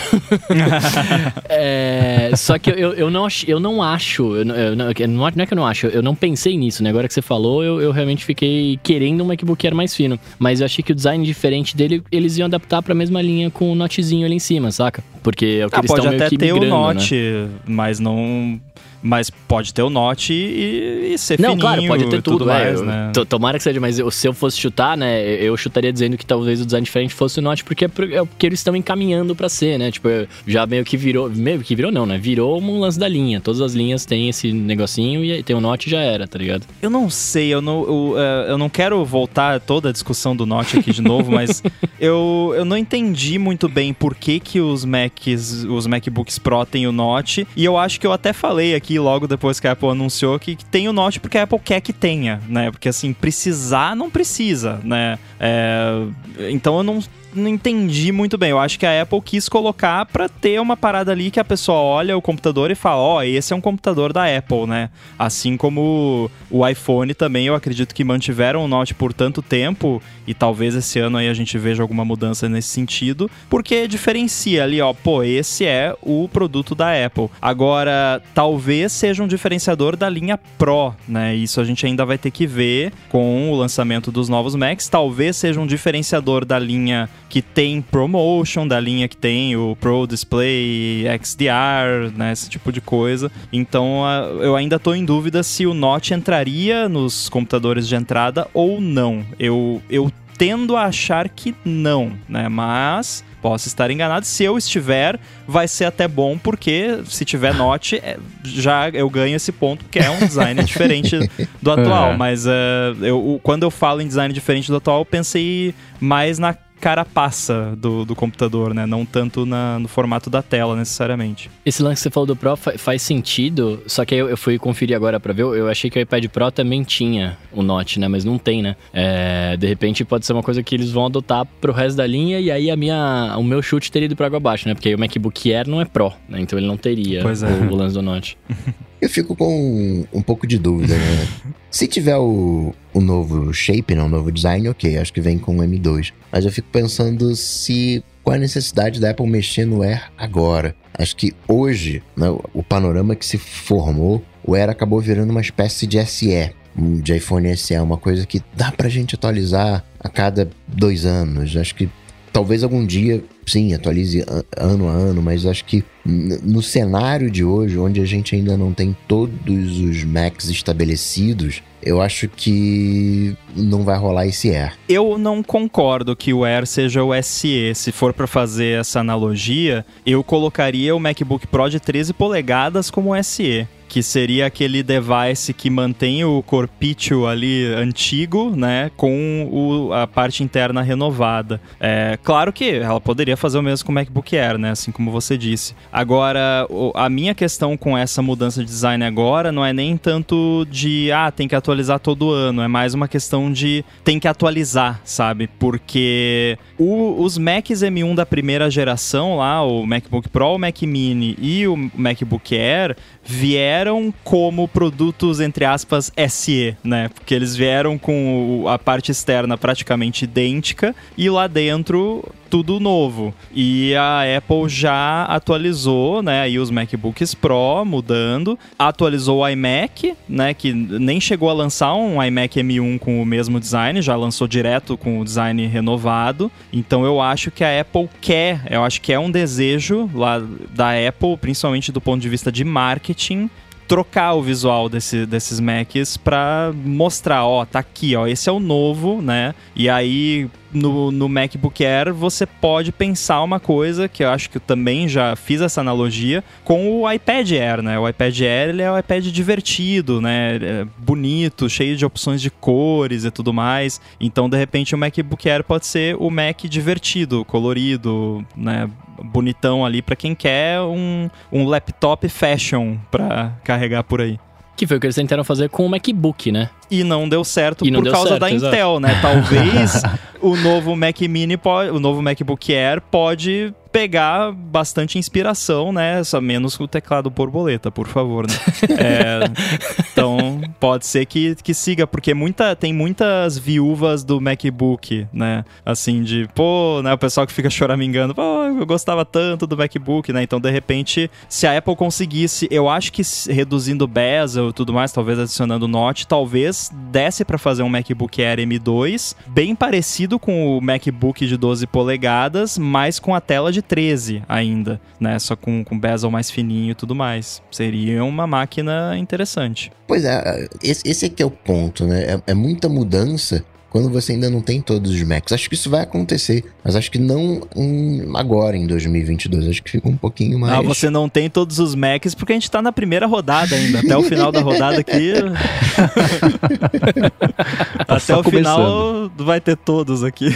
é, só que eu, eu, não, eu não acho, eu, eu, não, não é que eu não acho, eu não pensei nisso, né? Agora que você falou, eu, eu realmente fiquei querendo um MacBook Air mais fino. Mas eu achei que o design diferente dele, eles iam adaptar para a mesma linha com o notezinho ali em cima, saca? Porque é o que Ah, eles pode estão meio até que ter o né? Note, mas não. Mas pode ter o Note e, e ser Não, fininho claro, pode ter tudo, mais, é, eu- né? to- Tomara que seja, mas eu- se eu fosse chutar, né, eu chutaria dizendo que talvez o design diferente fosse o Note, porque é é o que eles estão encaminhando pra ser, né? Tipo, já meio que virou, meio que virou não, né? Virou um lance da linha. Todas as linhas têm esse negocinho e tem o Note e já era, tá ligado? Eu não sei, eu não, eu, eh, eu não quero voltar toda a discussão do Note aqui de novo, mas eu, eu não entendi muito bem por que, que os Macs, os MacBooks Pro têm o Note. E eu acho que eu até falei aqui logo depois que a Apple anunciou que, que tem o Note porque a Apple quer que tenha, né? Porque assim, precisar não precisa, né? É, então eu não não entendi muito bem. Eu acho que a Apple quis colocar pra ter uma parada ali que a pessoa olha o computador e fala: Ó, esse é um computador da Apple, né? Assim como o iPhone também, eu acredito que mantiveram o Note por tanto tempo e talvez esse ano aí a gente veja alguma mudança nesse sentido, porque diferencia ali, ó, pô, esse é o produto da Apple. Agora, talvez seja um diferenciador da linha Pro, né? Isso a gente ainda vai ter que ver com o lançamento dos novos Macs. Talvez seja um diferenciador da linha que tem ProMotion, da linha que tem o Pro Display XDR, né, esse tipo de coisa. Então, eu ainda tô em dúvida se o Note entraria nos computadores de entrada ou não. Eu, eu tendo a achar que não, né? Mas posso estar enganado. Se eu estiver, vai ser até bom, porque se tiver Note, é, já eu ganho esse ponto, porque é um design diferente do atual. É. Mas é, eu, quando eu falo em design diferente do atual, eu pensei mais na carapaça do, do computador, né? Não tanto na- no formato da tela, necessariamente. Esse lance que você falou do Pro fa- faz sentido, só que aí eu, eu fui conferir agora pra ver, eu- achei que o iPad Pro também tinha o Note, né? Mas não tem, né? É, de repente pode ser uma coisa que eles vão adotar pro resto da linha e aí a minha, o meu chute teria ido pra água abaixo, né? Porque aí o MacBook Air não é Pro, né? Então ele não teria Pois é. o, o lance do Note. Eu fico com um, um pouco de dúvida, né? Se tiver o, o novo shape, não, o novo design, ok, acho que vem com o M2. Mas eu fico pensando se qual a necessidade da Apple mexer no Air agora. Acho que hoje, né, o panorama que se formou, o Air acabou virando uma espécie de SE. De iPhone SE, uma coisa que dá pra gente atualizar a cada dois anos. Acho que talvez algum dia, sim, atualize ano a ano, mas acho que no cenário de hoje, onde a gente ainda não tem todos os Macs estabelecidos, eu acho que não vai rolar esse Air. Eu não concordo que o Air seja o SE. Se for pra fazer essa analogia, eu colocaria o MacBook Pro de 13 polegadas como SE. Que seria aquele device que mantém o corpício ali antigo, né? Com o- a parte interna renovada. É, claro que ela poderia fazer o mesmo com o MacBook Air, né? Assim como você disse. Agora, a minha questão com essa mudança de design agora não é nem tanto de, ah, tem que atualizar todo ano. É mais uma questão de tem que atualizar, sabe? Porque o- os Macs M1 da primeira geração lá, o MacBook Pro, o Mac Mini e o MacBook Air, vieram como produtos, entre aspas, SE, né? Porque eles vieram com a parte externa praticamente idêntica e lá dentro tudo novo. E a Apple já atualizou, né, aí os MacBooks Pro mudando, atualizou o iMac, né, que nem chegou a lançar um iMac M1 com o mesmo design, já lançou direto com o design renovado. Então eu acho que a Apple quer, eu acho que é um desejo lá da Apple, principalmente do ponto de vista de marketing, trocar o visual desse- desses Macs pra mostrar, ó, tá aqui, ó, esse é o novo, né? E aí no, no MacBook Air você pode pensar uma coisa que eu acho que eu também já fiz essa analogia com o iPad Air, né? O iPad Air ele é um iPad divertido, né? É bonito, cheio de opções de cores e tudo mais. Então, de repente, o MacBook Air pode ser o Mac divertido, colorido, né? Bonitão ali pra quem quer um, um laptop fashion pra carregar por aí. Que foi o que eles tentaram fazer com o MacBook, né? E não deu certo não por deu causa certo, da exato. Intel, né? Talvez o novo Mac Mini, pode, o novo MacBook Air pode pegar bastante inspiração, né? Só menos com o teclado borboleta, por favor, né? É, então, pode ser que, que siga, porque muita, tem muitas viúvas do MacBook, né? Assim, de, pô, né? O pessoal que fica choramingando, pô, eu gostava tanto do MacBook, né? Então, de repente, se a Apple conseguisse, eu acho que reduzindo o bezel e tudo mais, talvez adicionando Note, talvez desse para fazer um MacBook Air M2 bem parecido com o MacBook de 12 polegadas, mas com a tela de 13 ainda, né? Só com, com bezel mais fininho e tudo mais. Seria uma máquina interessante. Pois é, esse, esse aqui é o ponto, né? É, é, muita mudança quando você ainda não tem todos os Macs. Acho que isso vai acontecer, mas acho que não em, agora, em 2022. Acho que fica um pouquinho mais... Ah, você não tem todos os Macs porque a gente tá na primeira rodada ainda. Até o final da rodada aqui... Até o final vai ter todos aqui.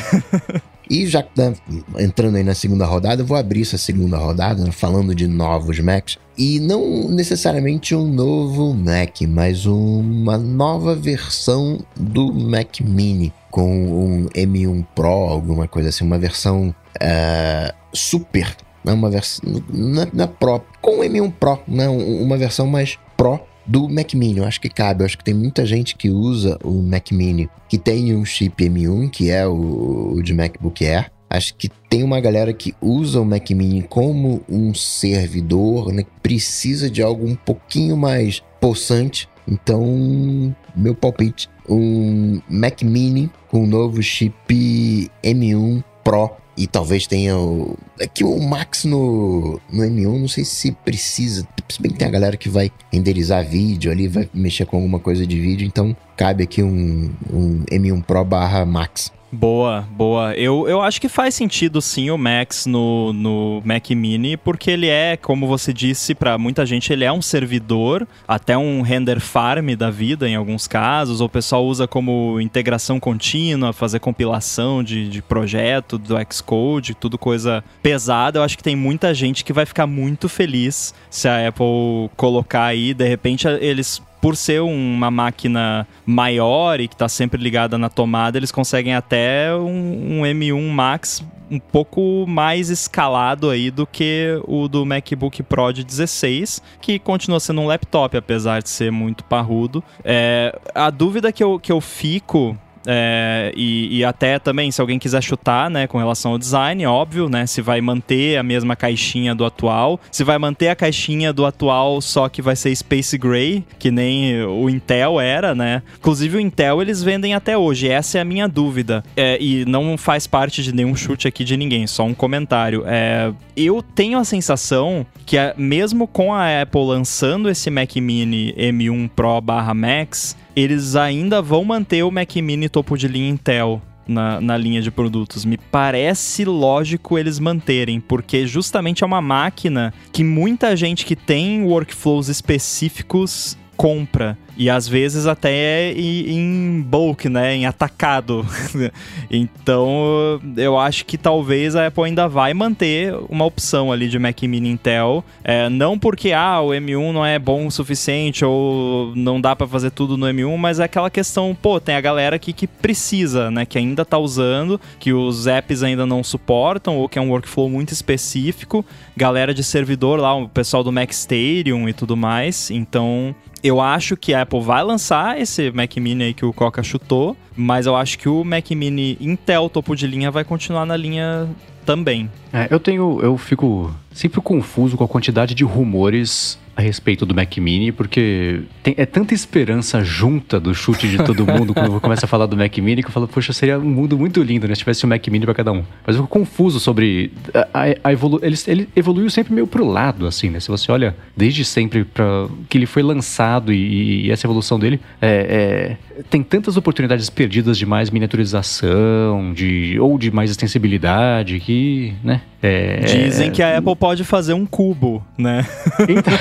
E já né, entrando aí na segunda rodada, eu vou abrir essa segunda rodada né, falando de novos Macs. E não necessariamente um novo Mac, mas uma nova versão do Mac Mini com um M1 Pro, alguma coisa assim, uma versão uh, super, né, uma versão na, na Pro, com o M1 Pro, né, uma versão mais Pro do Mac Mini. Eu acho que cabe. Eu acho que tem muita gente que usa o Mac Mini que tem um chip M1, que é o, o de MacBook Air. Acho que tem uma galera que usa o Mac Mini como um servidor, né? Que precisa de algo um pouquinho mais possante. Então, meu palpite, um Mac Mini com o novo chip M1 Pro e talvez tenha o. Que o Max no, no M1, não sei se precisa. Se bem que tem a galera que vai renderizar vídeo ali, vai mexer com alguma coisa de vídeo, então cabe aqui um, um M1 Pro barra Max. Boa, boa. Eu, eu acho que faz sentido sim o Max no, no Mac Mini, porque ele é, como você disse, para muita gente, ele é um servidor, até um render farm da vida em alguns casos, ou o pessoal usa como integração contínua, fazer compilação de, de projeto do Xcode, tudo coisa pesada. Eu acho que tem muita gente que vai ficar muito feliz se a Apple colocar aí, de repente eles por ser uma máquina maior e que está sempre ligada na tomada, eles conseguem até um, um M1 Max um pouco mais escalado aí do que o do MacBook Pro de 16, que continua sendo um laptop, apesar de ser muito parrudo. É, a dúvida que eu, que eu fico é, e, e, até também, se alguém quiser chutar, né, com relação ao design, óbvio, né, se vai manter a mesma caixinha do atual, se vai manter a caixinha do atual, só que vai ser Space Gray, que nem o Intel era, né? Inclusive o Intel eles vendem até hoje, essa é a minha dúvida. É, e não faz parte de nenhum chute aqui de ninguém, só um comentário. É, eu tenho a sensação que mesmo com a Apple lançando esse Mac Mini M1 Pro barra Max, eles ainda vão manter o Mac Mini topo de linha Intel na, na linha de produtos. Me parece lógico eles manterem, porque justamente é uma máquina que muita gente que tem workflows específicos compra. E às vezes até em bulk, né? Em atacado. então eu acho que talvez a Apple ainda vai manter uma opção ali de Mac Mini Intel. É, não porque ah, o M1 não é bom o suficiente ou não dá para fazer tudo no M1, mas é aquela questão, pô, tem a galera aqui que precisa, né? Que ainda tá usando, que os apps ainda não suportam, ou que é um workflow muito específico. Galera de servidor lá, o pessoal do Mac Stadium e tudo mais. Então eu acho que a Apple vai lançar esse Mac Mini aí que o Coca chutou, mas eu acho que o Mac Mini Intel topo de linha vai continuar na linha também. É, eu tenho, eu fico sempre confuso com a quantidade de rumores a respeito do Mac Mini, porque tem, é tanta esperança junta do chute de todo mundo quando começa a falar do Mac Mini que eu falo, poxa, seria um mundo muito lindo, né? Se tivesse um Mac Mini para cada um. Mas eu fico confuso sobre. A, a evolu ele, ele evoluiu sempre meio pro lado, assim, né? Se você olha desde sempre para que ele foi lançado e, e essa evolução dele, é, é, tem tantas oportunidades perdidas de mais miniaturização, de, ou de mais extensibilidade, que, né? É, Dizem que a Apple pode fazer um cubo, né? Então...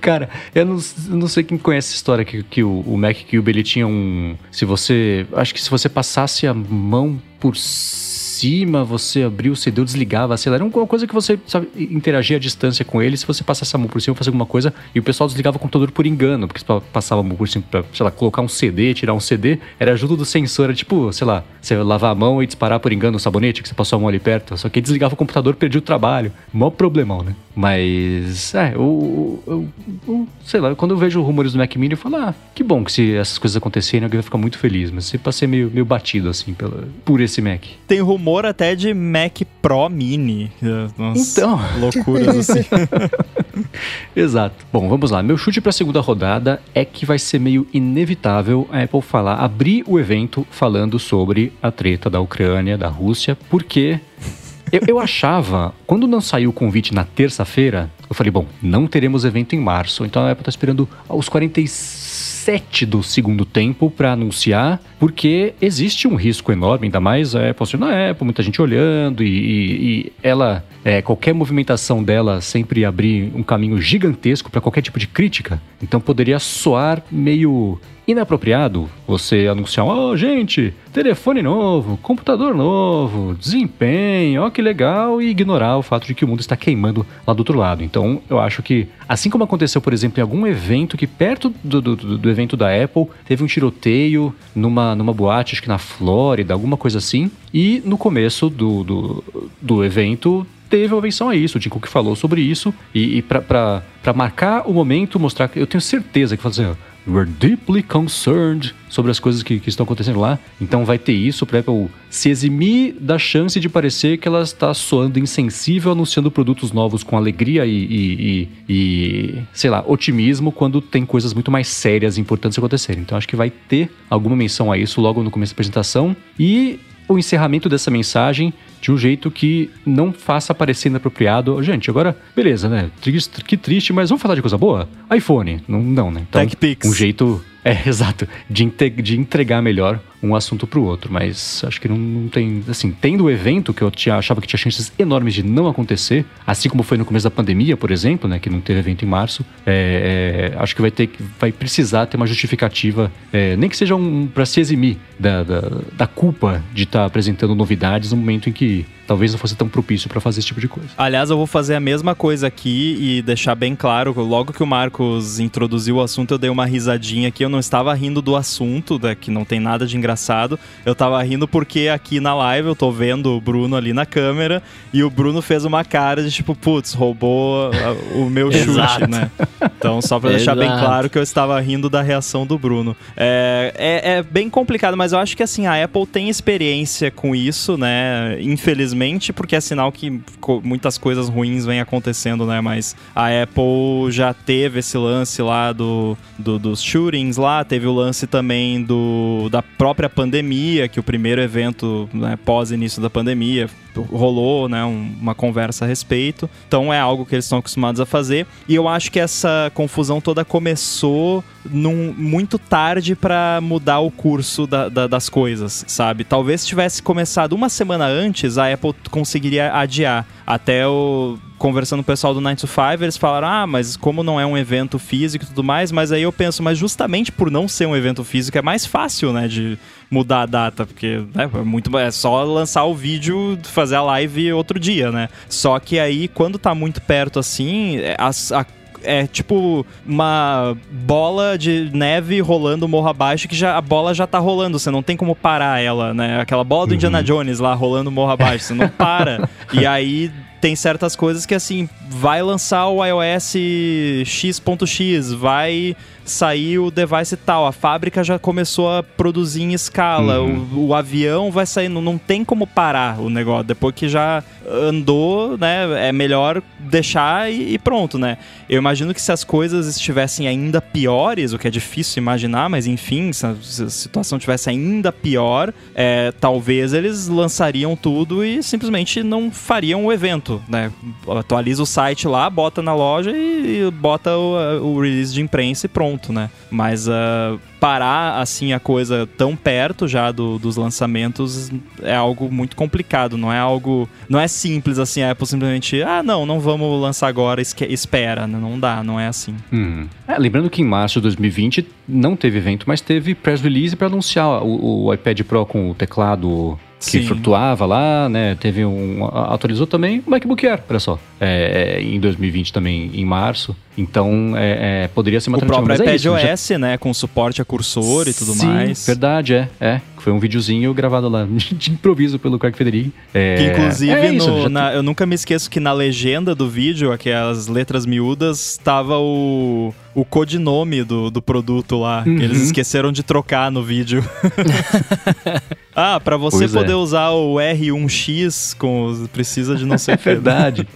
Cara, eu não, não, sei quem conhece essa história que, que o, o Mac Cube ele tinha um. Se você. Acho que se você passasse a mão por cima, você abria o CD, desligava, sei lá, era uma coisa que você sabe, interagia à distância com ele, se você passasse a mão por cima, fazer alguma coisa, e o pessoal desligava o computador por engano, porque passava a mão por cima pra, sei lá, colocar um CD, tirar um CD, era ajuda do sensor, era tipo, sei lá, você lavar a mão e disparar por engano o sabonete, que você passou a mão ali perto, só que desligava o computador, perdia o trabalho. Mó problemão, né? Mas, é, eu, eu, eu, sei lá, quando eu vejo rumores do Mac Mini, eu falo, ah, que bom que se essas coisas acontecerem, alguém vai ficar muito feliz. Mas sempre passei meio, meio batido, assim, pela, por esse Mac. Tem rumor até de Mac Pro Mini. Umas então. Loucuras, assim. Exato. Bom, vamos lá. Meu chute para a segunda rodada é que vai ser meio inevitável a Apple falar, abrir o evento falando sobre a treta da Ucrânia, da Rússia, porque eu, eu, achava, quando não saiu o convite na terça-feira, eu falei, bom, não teremos evento em março, então a Apple está esperando os 47 do segundo tempo para anunciar, porque existe um risco enorme, ainda mais a Apple sendo a Apple, muita gente olhando e, e, e ela, é, qualquer movimentação dela sempre abrir um caminho gigantesco para qualquer tipo de crítica, então poderia soar meio inapropriado você anunciar, oh, gente, telefone novo, computador novo, desempenho, ó que legal, e ignorar o fato de que o mundo está queimando lá do outro lado. Então, eu acho que, assim como aconteceu, por exemplo, em algum evento que perto do, do, do evento da Apple, teve um tiroteio numa, numa boate, acho que na Flórida, alguma coisa assim, e no começo do, do, do evento teve uma menção a isso. O Jim Cook falou sobre isso. E, e para marcar o momento, mostrar que eu tenho certeza que fazer We're deeply concerned sobre as coisas que, que estão acontecendo lá. Então vai ter isso para Apple se eximir da chance de parecer que ela está soando insensível anunciando produtos novos com alegria e, e, e, e, sei lá, otimismo quando tem coisas muito mais sérias e importantes acontecerem. Então acho que vai ter alguma menção a isso logo no começo da apresentação. E o encerramento dessa mensagem de um jeito que não faça parecer inapropriado. Gente, agora, beleza, né? Que triste, mas vamos falar de coisa boa? iPhone. Não, não né? Então, TechPix. um jeito é, exato. De, de entregar melhor um assunto para o outro. Mas acho que não, não, tem. Assim, tendo o evento que eu tinha, achava que tinha chances enormes de não acontecer, assim como foi no começo da pandemia, por exemplo, né? Que não teve evento em março, é, é, acho que vai ter vai precisar ter uma justificativa, é, nem que seja um para se eximir da, da, da culpa de estar tá apresentando novidades no momento em que see talvez não fosse tão propício para fazer esse tipo de coisa. Aliás, eu vou fazer a mesma coisa aqui e deixar bem claro, logo que o Marcos introduziu o assunto, eu dei uma risadinha aqui, eu não estava rindo do assunto, né, que não tem nada de engraçado, eu estava rindo porque aqui na live eu tô vendo o Bruno ali na câmera e o Bruno fez uma cara de tipo, putz, roubou o meu chute, né? Então, só para deixar bem claro que eu estava rindo da reação do Bruno. É, é, é bem complicado, mas eu acho que assim, a Apple tem experiência com isso, né? Infelizmente infelizmente, porque é sinal que muitas coisas ruins vêm acontecendo, né? Mas a Apple já teve esse lance lá do, do dos shootings lá, teve o lance também do, da própria pandemia, que o primeiro evento né, pós início da pandemia rolou né, um, uma conversa a respeito. Então é algo que eles estão acostumados a fazer. E eu acho que essa confusão toda começou num, muito tarde para mudar o curso da, da, das coisas, sabe? Talvez tivesse começado uma semana antes, a Apple conseguiria adiar. Até o conversando com o pessoal do 9 to 5, eles falaram: ah, mas como não é um evento físico e tudo mais, mas aí eu penso, mas justamente por não ser um evento físico é mais fácil, né, de mudar a data, porque né, é muito é só lançar o vídeo, fazer a live outro dia, né? Só que aí quando tá muito perto assim, é, a, a é tipo uma bola de neve rolando morro abaixo que já a bola já tá rolando, você não tem como parar ela, né? Aquela bola do uhum. Indiana Jones lá rolando morro abaixo, você não para. e aí tem certas coisas que assim, vai lançar o iOS X.x, vai sair o device tal, a fábrica já começou a produzir em escala, uhum. o, o, avião vai sair, não, não tem como parar o negócio, depois que já andou, né, é melhor deixar e, e, pronto, né. Eu imagino que se as coisas estivessem ainda piores, o que é difícil imaginar, mas enfim, se a, se a situação tivesse ainda pior, é, talvez eles lançariam tudo e simplesmente não fariam o evento, né, atualiza o site lá, bota na loja e, e bota o, o release de imprensa e pronto né? Mas uh, parar assim a coisa tão perto já do, dos lançamentos é algo muito complicado, não é algo. Não é simples assim, a Apple simplesmente, ah, não, não vamos lançar agora, espera. Não dá, não é assim. Hum. É, lembrando que em março de 2020 não teve evento, mas teve press release para anunciar o, o iPad Pro com o teclado que Sim. flutuava lá, né? Teve um. Atualizou também o MacBook Air, olha só. É, é, em 2020 também, em março. Então, é, é, poderia ser uma O próprio é iPad isso, já- OS, né? Com suporte a cursor e tudo Sim, mais. Verdade, é. É. Foi um videozinho gravado lá de improviso pelo Craig Federighi. É, Que inclusive, é isso, no- na- eu nunca me esqueço que na legenda do vídeo, aquelas letras miúdas, tava o, o codinome do, do produto lá. Uhum. Que eles esqueceram de trocar no vídeo. ah, pra você Pois é. poder usar o R1X, com, precisa de não sei É o que. né? verdade.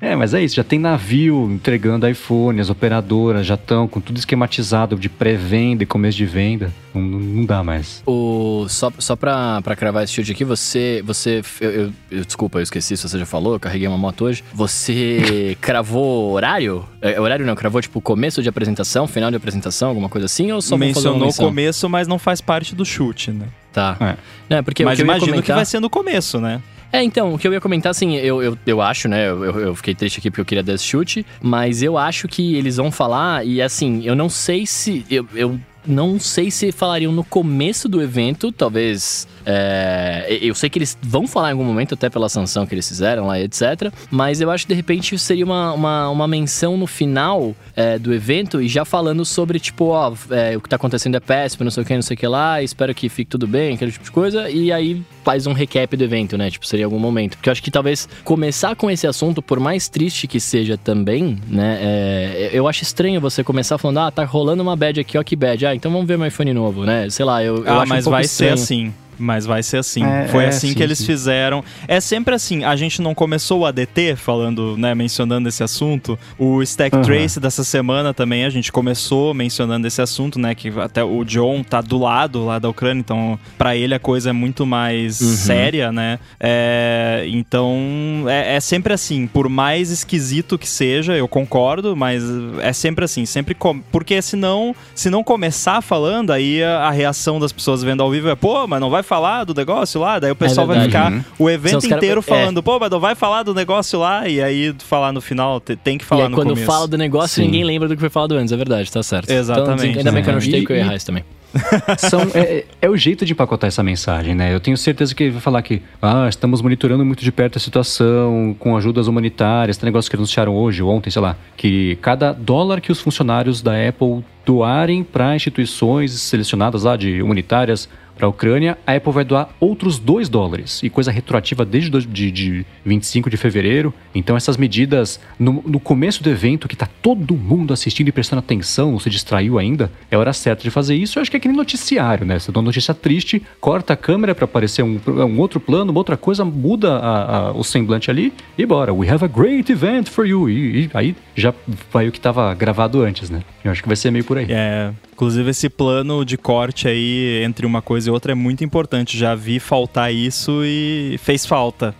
É, mas é isso, já tem navio entregando iPhone, as operadoras já estão com tudo esquematizado de pré-venda e começo de venda. Não, não- não dá mais. O, só só pra, pra cravar esse chute aqui, você. você eu, eu- eu- desculpa, eu esqueci se você já falou, eu carreguei uma moto hoje. Você cravou horário? É, horário não, cravou tipo começo de apresentação, final de apresentação, alguma coisa assim? Ou só Mencionou o começo, mas não faz parte do chute, né? Tá. É. Não, é porque o mas que eu ia imagino que comentar... vai ser no começo, né? É, então, o que eu ia comentar, assim, eu, eu, eu acho, né? Eu, eu fiquei triste aqui porque eu queria dar esse chute, mas eu acho que eles vão falar, e assim, eu não sei se. Eu, eu não sei se falariam no começo do evento, talvez. É, eu sei que eles vão falar em algum momento, até pela sanção que eles fizeram lá, etc. Mas eu acho que de repente seria uma, uma, uma menção no final é, do evento e já falando sobre, tipo, ó, é, o que tá acontecendo é péssimo, não sei o que, não sei o que lá, espero que fique tudo bem, aquele tipo de coisa, e aí faz um recap do evento, né? Tipo, seria algum momento. Porque eu acho que talvez começar com esse assunto, por mais triste que seja também, né? é, eu acho estranho você começar falando, ah, tá rolando uma bad aqui, ó, que bad. Ah, então vamos ver meu iPhone novo, né? Sei lá, eu, eu ah, acho mas um pouco vai estranho. ser assim. Mas vai ser assim. É, Foi é, assim sim, que eles sim. fizeram. É sempre assim. A gente não começou o ADT falando, né, mencionando esse assunto. O Stack Aham. Trace dessa semana também a gente começou mencionando esse assunto, né, que até o John tá do lado lá da Ucrânia, então pra ele a coisa é muito mais Uhum. séria, né? É, então é, é sempre assim. Por mais esquisito que seja, eu concordo, mas é sempre assim. Sempre com... porque senão, se não começar falando, aí a, a reação das pessoas vendo ao vivo é, pô, mas não vai falar do negócio lá? Daí o pessoal vai verdade. ficar Uhum. o evento os cara- inteiro é. falando, pô, não vai falar do negócio lá? E aí falar no final, te- tem que E falar aí, no quando começo. fala do negócio, Sim. ninguém lembra do que foi falado antes, é verdade, tá certo. Exatamente. Então, ainda bem que eu não É. chutei E- que eu ia e- errar isso também. São, é, é o jeito de empacotar essa mensagem, né? Eu tenho certeza que ele vai falar que ah, estamos monitorando muito de perto a situação, com ajudas humanitárias, tem negócio que anunciaram hoje, ontem, sei lá, que cada dólar que os funcionários da Apple doarem para instituições selecionadas lá de humanitárias para a Ucrânia, a Apple vai doar outros 2 dólares. E coisa retroativa desde dois- de, de 25 de fevereiro. Então essas medidas, no, no começo do evento, que tá todo mundo assistindo e prestando atenção, não se distraiu ainda, é hora certa de fazer isso. Eu acho que é que nem noticiário, né? Você dá uma notícia triste, corta a câmera para aparecer um, um outro plano, uma outra coisa, muda a- a- o semblante ali e bora. We have a great event for you. E, e aí já vai o que tava gravado antes, né? Eu acho que vai ser meio por aí. É, inclusive esse plano de corte aí entre uma coisa e outra é muito importante. Já vi faltar isso e fez falta.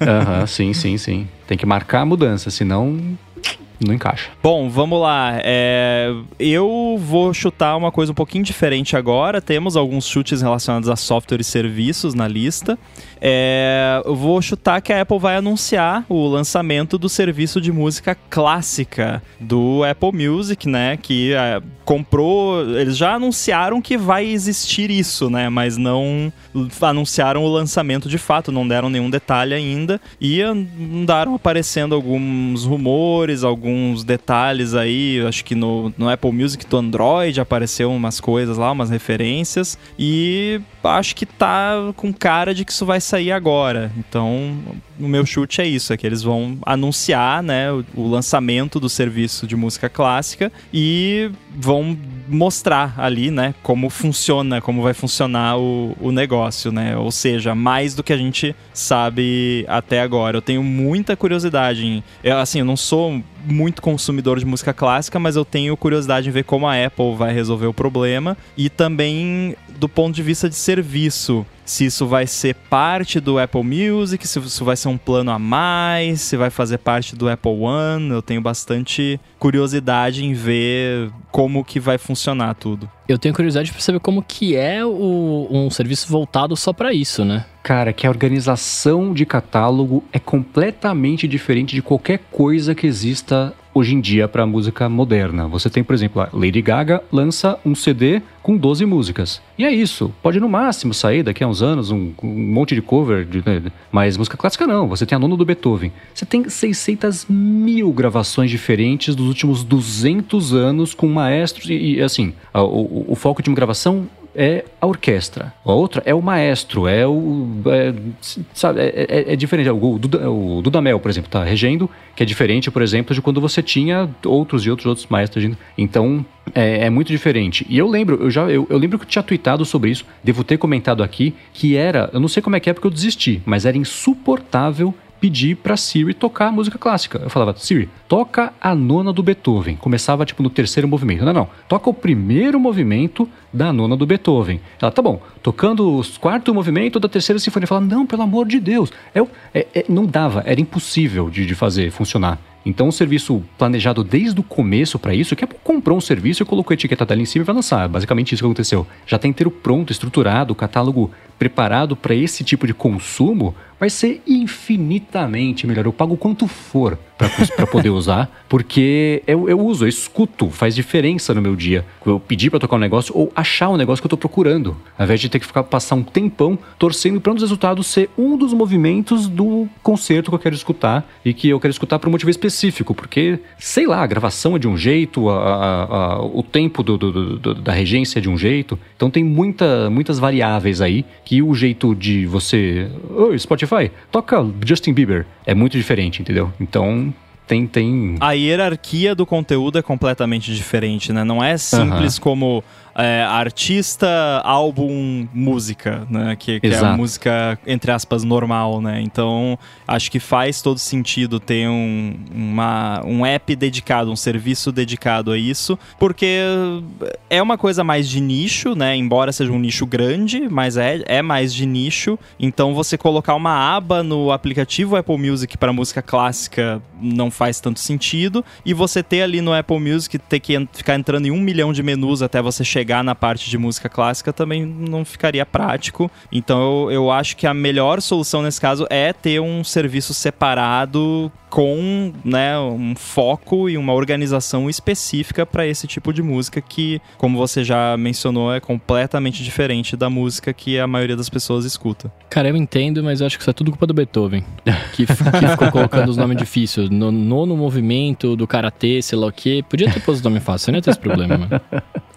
Aham, sim, sim, sim. Tem que marcar a mudança, senão não encaixa. Bom, vamos lá. É, eu vou chutar uma coisa um pouquinho diferente agora. Temos alguns chutes relacionados a software e serviços na lista. É, eu vou chutar que a Apple vai anunciar o lançamento do serviço de música clássica do Apple Music, né? Que é, comprou. Eles já anunciaram que vai existir isso, né? Mas não anunciaram o lançamento de fato, não deram nenhum detalhe ainda. E andaram aparecendo alguns rumores, alguns detalhes aí. Acho que no, no Apple Music do Android apareceu umas coisas lá, umas referências. E acho que tá com cara de que isso vai sair agora. Então, o meu chute é isso: é que eles vão anunciar né, o, o lançamento do serviço de música clássica e vão mostrar ali, né, como funciona, como vai funcionar o, o negócio, né? Ou seja, mais do que a gente sabe até agora. Eu tenho muita curiosidade em, eu, assim, eu não sou muito consumidor de música clássica, mas eu tenho curiosidade em ver como a Apple vai resolver o problema e também do ponto de vista de serviço, se isso vai ser parte do Apple Music, se isso vai ser um plano a mais, se vai fazer parte do Apple One. Eu tenho bastante curiosidade em ver como que vai funcionar tudo. Eu tenho curiosidade pra saber como que é o- um serviço voltado só pra isso, né? Cara, que a organização de catálogo é completamente diferente de qualquer coisa que exista hoje em dia para música moderna. Você tem, por exemplo, a Lady Gaga lança um CD com 12 músicas. E é isso. Pode no máximo sair daqui a uns anos um, um monte de cover, de, né, mas música clássica não. Você tem a nona do Beethoven. Você tem 600 mil gravações diferentes dos últimos 200 anos com maestros e, e assim, o, o, o foco de uma gravação é a orquestra. A outra é o maestro, é o. É, sabe, é, é, é diferente. O, Duda, o Dudamel, por exemplo, está regendo, que é diferente, por exemplo, de quando você tinha outros e outros outros maestros. Então, é, é, muito diferente. E eu lembro, eu já eu, eu, lembro que eu tinha tweetado sobre isso, devo ter comentado aqui, que era, eu não sei como é que é porque eu desisti, mas era insuportável pedir para Siri tocar música clássica. Eu falava, Siri, toca a nona do Beethoven. Começava tipo no terceiro movimento. Não, não. Toca o primeiro movimento da nona do Beethoven. Ela, tá bom, tocando o quarto movimento da terceira sinfonia. Eu falava, não, pelo amor de Deus. Eu, é, é, não dava, era impossível de, de fazer funcionar. Então, um serviço planejado desde o começo para isso, que é comprou um serviço e colocou a etiqueta dela em cima e vai lançar. Basicamente isso que aconteceu. Já tem inteiro pronto, estruturado, o catálogo preparado para esse tipo de consumo, vai ser infinitamente melhor. Eu pago quanto for para poder usar, porque eu, eu uso, eu escuto, faz diferença no meu dia. Eu pedir para tocar um negócio ou achar um negócio que eu tô procurando, ao invés de ter que ficar passar um tempão torcendo para um dos resultados ser um dos movimentos do concerto que eu quero escutar e que eu quero escutar por um motivo específico, porque sei lá, a gravação é de um jeito, a, a, a, o tempo do, do, do, da regência é de um jeito, então tem muita, muitas variáveis aí que o jeito de você, oh, Spotify, toca Justin Bieber é muito diferente, entendeu? Então tem, tem. A hierarquia do conteúdo é completamente diferente, né? Não é simples como é, artista, álbum, música, né? Que, que é a música, entre aspas, normal, né? Então, acho que faz todo sentido ter um, uma, um app dedicado, um serviço dedicado a isso, porque é uma coisa mais de nicho, né? Embora seja um nicho grande, mas é, é mais de nicho. Então, você colocar uma aba no aplicativo Apple Music para música clássica não faz tanto sentido. E você ter ali no Apple Music, ter que ficar entrando em um milhão de menus até você chegar chegar na parte de música clássica também não ficaria prático. Então eu, eu acho que a melhor solução nesse caso é ter um serviço separado com né, um foco e uma organização específica para esse tipo de música que, como você já mencionou, é completamente diferente da música que a maioria das pessoas escuta. Cara, eu entendo, mas eu acho que isso é tudo culpa do Beethoven, que, que ficou colocando os nomes difíceis. No nono movimento do karatê, sei lá o quê. Podia ter pôs o nome fácil, não ia ter esse problema, mano.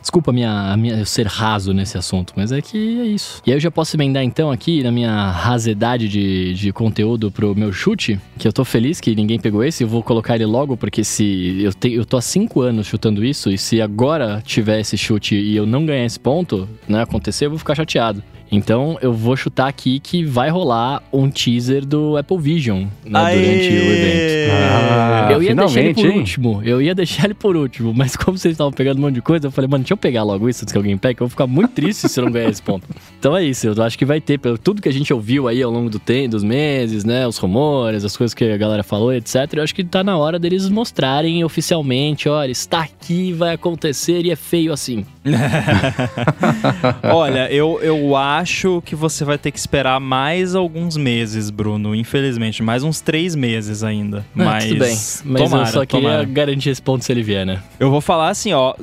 Desculpa minha, a minha, eu ser raso nesse assunto, mas é que é isso. E aí eu já posso emendar então aqui na minha rasedade de, de conteúdo pro meu chute, que eu tô feliz que ninguém pegou esse, eu vou colocar ele logo, porque se eu, te, eu tô há cinco anos chutando isso, e se agora tiver esse chute e eu não ganhar esse ponto, né, acontecer, eu vou ficar chateado. Então eu vou chutar aqui que vai rolar um teaser do Apple Vision né, durante o evento. Ah, eu ia deixar ele por hein? último. Eu ia deixar ele por último, mas como vocês estavam pegando um monte de coisa, eu falei, mano, deixa eu pegar logo isso antes que alguém pegue, eu vou ficar muito triste se eu não ganhar esse ponto. Então é isso, eu acho que vai ter, pelo tudo que a gente ouviu aí ao longo do tempo, dos meses, né? Os rumores, as coisas que a galera falou, etc. Eu acho que tá na hora deles mostrarem oficialmente, olha, está aqui, vai acontecer e é feio assim. olha, eu, eu acho acho que você vai ter que esperar mais alguns meses, Bruno. Infelizmente, mais uns três meses ainda. Ah, mas tudo bem. Mas tomara, eu só queria tomara. garantir esse ponto se ele vier, né? Eu vou falar assim, ó.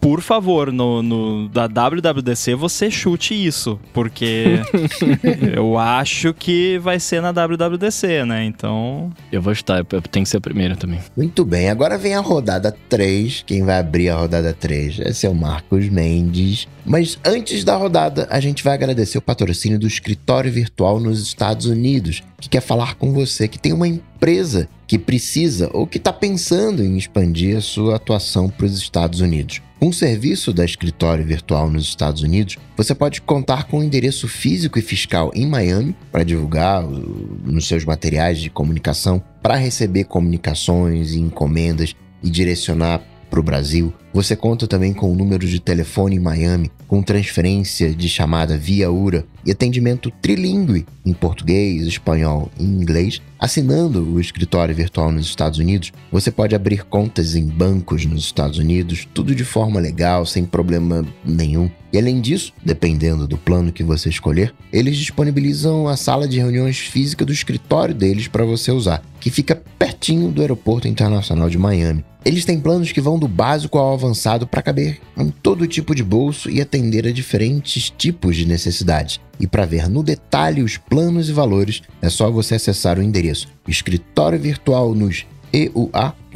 Por favor, no, no da WWDC você chute isso, porque eu acho que vai ser na WWDC, né? Então. Eu vou chutar, eu tenho que ser o primeiro também. Muito bem, agora vem a rodada 3. Quem vai abrir a rodada 3 esse é o Marcos Mendes. Mas antes da rodada, a gente vai agradecer o patrocínio do escritório virtual nos Estados Unidos, que quer falar com você que tem uma empresa que precisa ou que está pensando em expandir a sua atuação para os Estados Unidos. Com o serviço da escritório virtual nos Estados Unidos, você pode contar com um endereço físico e fiscal em Miami para divulgar nos seus materiais de comunicação, para receber comunicações e encomendas e direcionar para o Brasil Você conta também com o número de telefone em Miami, com transferência de chamada via URA e atendimento trilingue em português, espanhol e inglês. Assinando o escritório virtual nos Estados Unidos, você pode abrir contas em bancos nos Estados Unidos, tudo de forma legal, sem problema nenhum. E além disso, dependendo do plano que você escolher, eles disponibilizam a sala de reuniões física do escritório deles para você usar, que fica pertinho do Aeroporto Internacional de Miami. Eles têm planos que vão do básico ao avançado para caber em todo tipo de bolso e atender a diferentes tipos de necessidades. E para ver no detalhe os planos e valores, é só você acessar o endereço escritório virtual nos eua.com.br.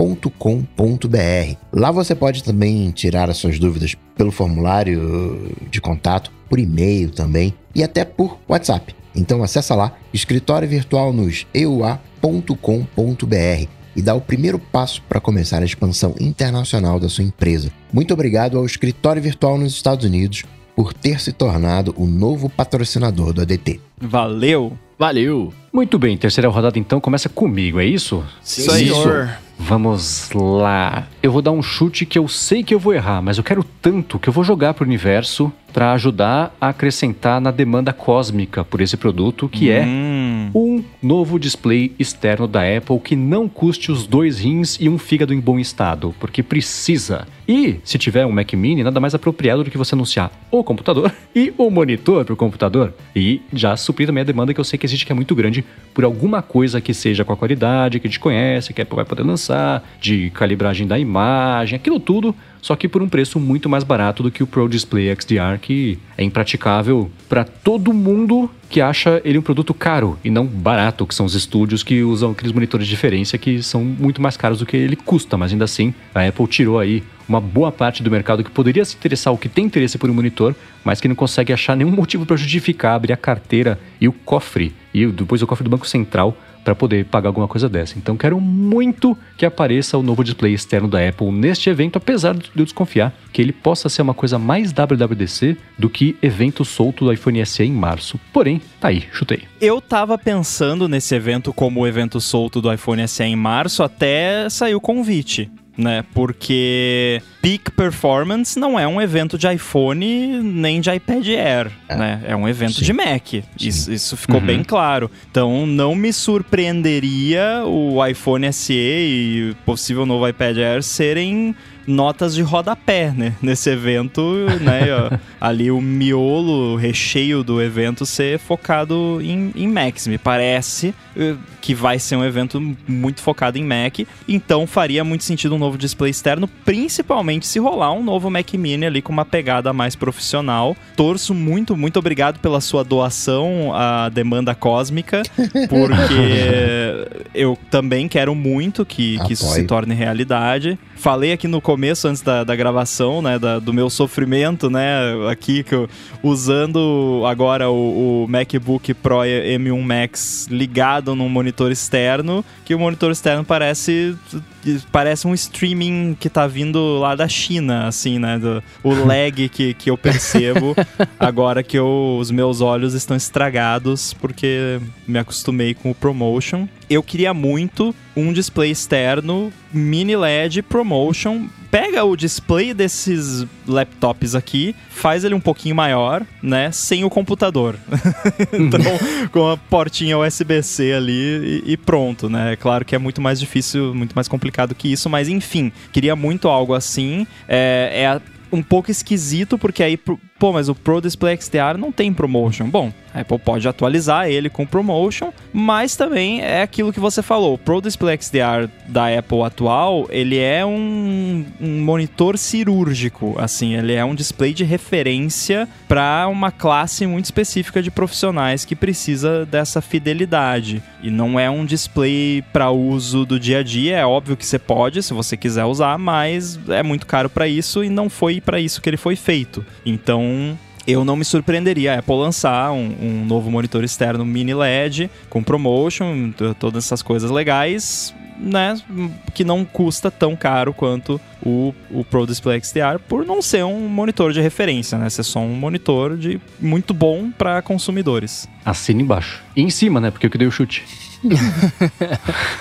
Lá você pode também tirar as suas dúvidas pelo formulário de contato, por e-mail também e até por WhatsApp. Então acessa lá escritório virtual nos eua.com.br e dá o primeiro passo para começar a expansão internacional da sua empresa. Muito obrigado ao Escritório Virtual nos Estados Unidos por ter se tornado o novo patrocinador do ADT. Valeu! Valeu! Muito bem, terceira rodada então começa comigo, é isso? Sim, senhor. Vamos lá. Eu vou dar um chute que eu sei que eu vou errar, mas eu quero tanto que eu vou jogar pro universo para ajudar a acrescentar na demanda cósmica por esse produto, que é Hum, um novo display externo da Apple que não custe os dois rins e um fígado em bom estado, porque precisa. E se tiver um Mac Mini, nada mais apropriado do que você anunciar o computador e o monitor para o computador. E já suprir também a demanda que eu sei que existe que é muito grande por alguma coisa que seja com a qualidade que a gente conhece, que a Apple vai poder lançar, de calibragem da imagem, aquilo tudo só que por um preço muito mais barato do que o Pro Display XDR, que é impraticável para todo mundo que acha ele um produto caro e não barato, que são os estúdios que usam aqueles monitores de diferença que são muito mais caros do que ele custa, mas ainda assim a Apple tirou aí uma boa parte do mercado que poderia se interessar ou que tem interesse por um monitor, mas que não consegue achar nenhum motivo para justificar abrir a carteira e o cofre e depois o cofre do Banco Central para poder pagar alguma coisa dessa. Então quero muito que apareça o novo display externo da Apple neste evento, apesar de eu desconfiar que ele possa ser uma coisa mais WWDC do que evento solto do iPhone SE em março. Porém, tá aí, chutei. eu tava pensando nesse evento como o evento solto do iPhone SE em março, até saiu o convite. Né, porque Peak Performance não é um evento de iPhone nem de iPad Air, né? É um evento Sim. de Mac. Isso, isso ficou Uhum. bem claro. Então não me surpreenderia o iPhone SE e possível novo iPad Air serem notas de rodapé, né? Nesse evento, né? ali o miolo, o recheio do evento ser focado em, em Macs. Me parece eh, que vai ser um evento muito focado em Mac. Então faria muito sentido um novo display externo, principalmente se rolar um novo Mac Mini ali com uma pegada mais profissional. Torço muito, muito obrigado pela sua doação à demanda cósmica, porque eu também quero muito que, que isso se torne realidade. Falei aqui no começo, antes da, da gravação, né, da- do meu sofrimento, né, aqui, que eu, usando agora o, o MacBook Pro M1 Max ligado num monitor externo, que o monitor externo parece parece um streaming que tá vindo lá da China, assim, né, do, o lag que, que eu percebo agora que eu, os meus olhos estão estragados porque me acostumei com o ProMotion. Eu queria muito um display externo mini LED ProMotion. Pega o display desses laptops aqui, faz ele um pouquinho maior, né? Sem o computador. então, com a portinha USB-C ali e, pronto, né? É claro que é muito mais difícil, muito mais complicado que isso, mas enfim, queria muito algo assim. É, é um pouco esquisito, porque aí, pô, mas o Pro Display XDR não tem promotion. Bom, a Apple pode atualizar ele com promotion, mas também é aquilo que você falou. O Pro Display XDR da Apple atual, ele é um, um monitor cirúrgico, assim, ele é um display de referência para uma classe muito específica de profissionais que precisa dessa fidelidade. E não é um display para uso do dia a dia, é óbvio que você pode, se você quiser usar, mas é muito caro para isso e não foi para isso que ele foi feito. Então, eu não me surpreenderia a Apple lançar um, um novo monitor externo mini LED com promotion, todas essas coisas legais, né? Que não custa tão caro quanto o, o Pro Display XDR, por não ser um monitor de referência, né? Ser só um monitor de muito bom para consumidores. Assina embaixo. E em cima, né? Porque eu que dei o chute.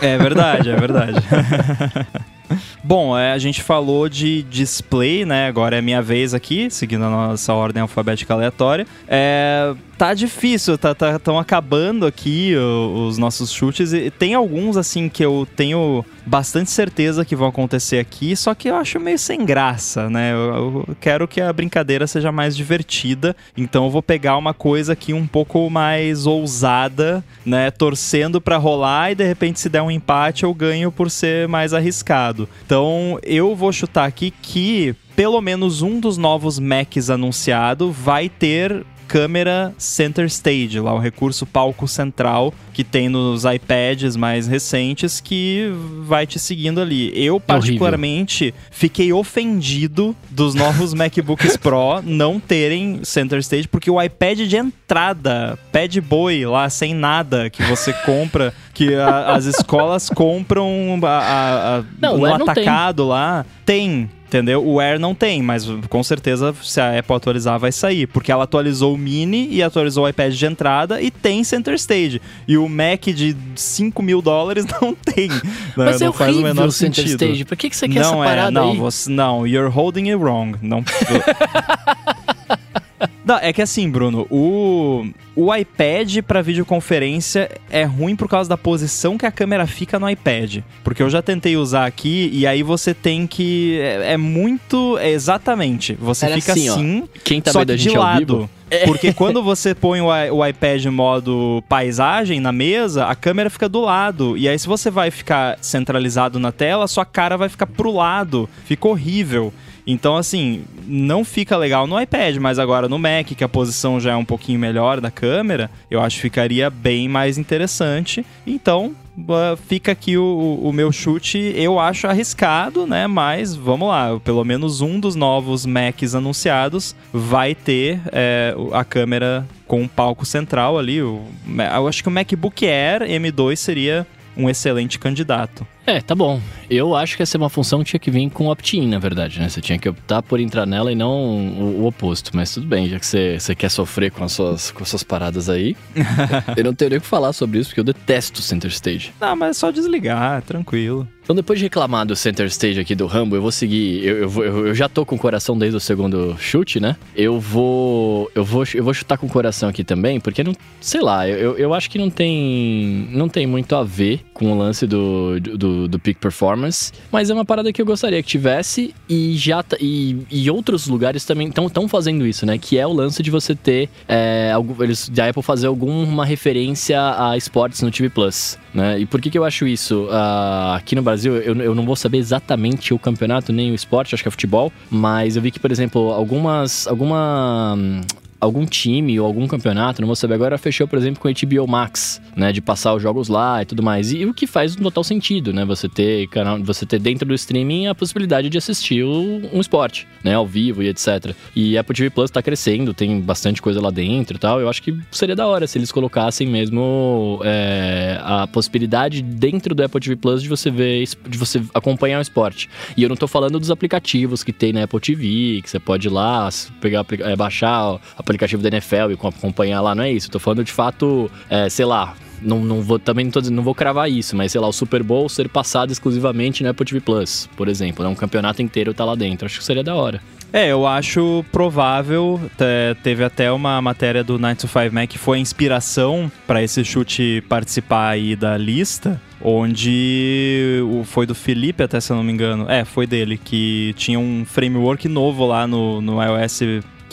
É verdade, é verdade. Bom, é, a gente falou de display, né? Agora é minha vez aqui, seguindo a nossa ordem alfabética aleatória. É, tá difícil, tá tão tá, acabando aqui os, os nossos chutes. E tem alguns, assim, que eu tenho bastante certeza que vão acontecer aqui, só que eu acho meio sem graça, né? Eu, eu quero que a brincadeira seja mais divertida, então eu vou pegar uma coisa aqui um pouco mais ousada, né? Torcendo para rolar e de repente se der um empate eu ganho por ser mais arriscado. Então eu vou chutar aqui que pelo menos um dos novos Macs anunciado vai ter câmera center stage, lá o recurso palco central que tem nos iPads mais recentes que vai te seguindo ali. Eu particularmente fiquei ofendido dos novos MacBooks Pro não terem center stage porque o iPad de entrada, pad boy lá sem nada que você compra, que a, as escolas compram a, a, não, um atacado lá, tem Entendeu? O Air não tem, mas com certeza se a Apple atualizar vai sair, porque ela atualizou o Mini e atualizou o iPad de entrada e tem Center Stage. E o Mac de 5 mil dólares não tem. Né? Mas não é faz o menor Center sentido. Stage. Por que, que você quer não essa é, não, aí? Você, não, you're holding it wrong. Não. Não, é que assim, Bruno, o, o iPad para videoconferência é ruim por causa da posição que a câmera fica no iPad. Porque eu já tentei usar aqui e aí você tem que. É, é muito. É exatamente. Você Era fica assim. assim ó, quem tá só vendo a gente de lado. É. Porque quando você põe o, o iPad em modo paisagem na mesa, a câmera fica do lado. E aí, se você vai ficar centralizado na tela, sua cara vai ficar pro lado. Fica horrível. Então, assim, não fica legal no iPad, mas agora no Mac, que a posição já é um pouquinho melhor da câmera, eu acho que ficaria bem mais interessante. Então, fica aqui o, o, meu chute. Eu acho arriscado, né? Mas vamos lá. Pelo menos um dos novos Macs anunciados vai ter é, a câmera com um palco central ali. Eu acho que o MacBook Air M2 seria um excelente candidato. É, tá bom. Eu acho que essa é uma função que tinha que vir com opt-in, na verdade, né? Você tinha que optar por entrar nela e não o, o oposto. Mas tudo bem, já que você, você quer sofrer com as, suas, com as suas paradas aí. eu não tenho nem o que falar sobre isso, porque eu detesto Center Stage. Não, mas é só desligar, tranquilo. Então, depois de reclamar do center stage aqui do Rambo, eu vou seguir. Eu, eu, vou, eu, já tô com o coração desde o segundo chute, né? Eu vou. Eu vou, eu vou chutar com o coração aqui também, porque não. Sei lá, eu, eu acho que não tem. Não tem muito a ver com o lance do, do, do Peak Performance. Mas é uma parada que eu gostaria que tivesse. E já. E, e outros lugares também estão fazendo isso, né? Que é o lance de você ter. É, eles, da Apple fazer alguma referência a esportes no TV Plus. Né? E por que, que eu acho isso? Uh, aqui no Brasil, eu, eu não vou saber exatamente o campeonato nem o esporte, acho que é futebol, mas eu vi que, por exemplo, algumas. alguma algum time ou algum campeonato, não vou saber agora, fechou, por exemplo, com o HBO Max, né, de passar os jogos lá e tudo mais. E, o que faz total sentido, né? Você ter canal, você ter dentro do streaming a possibilidade de assistir o, um esporte, né, ao vivo e etc. E a Apple TV Plus tá crescendo, tem bastante coisa lá dentro e tal. Eu acho que seria da hora se eles colocassem mesmo é, a possibilidade dentro do Apple TV Plus de você ver, de você acompanhar o esporte. E eu não tô falando dos aplicativos que tem na Apple TV, que você pode ir lá, pegar, é, baixar a aplicativo da NFL e acompanhar lá, não é isso. Tô falando de fato, é, sei lá, não, não vou também não, tô não vou cravar isso, mas sei lá, o Super Bowl ser passado exclusivamente no Apple TV Plus, por exemplo, né? um campeonato inteiro tá lá dentro. Acho que seria da hora. É, eu acho provável. Teve até uma matéria do 9 to 5 Mac que foi a inspiração para esse chute participar aí da lista. Onde foi do Felipe, até se eu não me engano. É, foi dele, que tinha um framework novo lá no, no iOS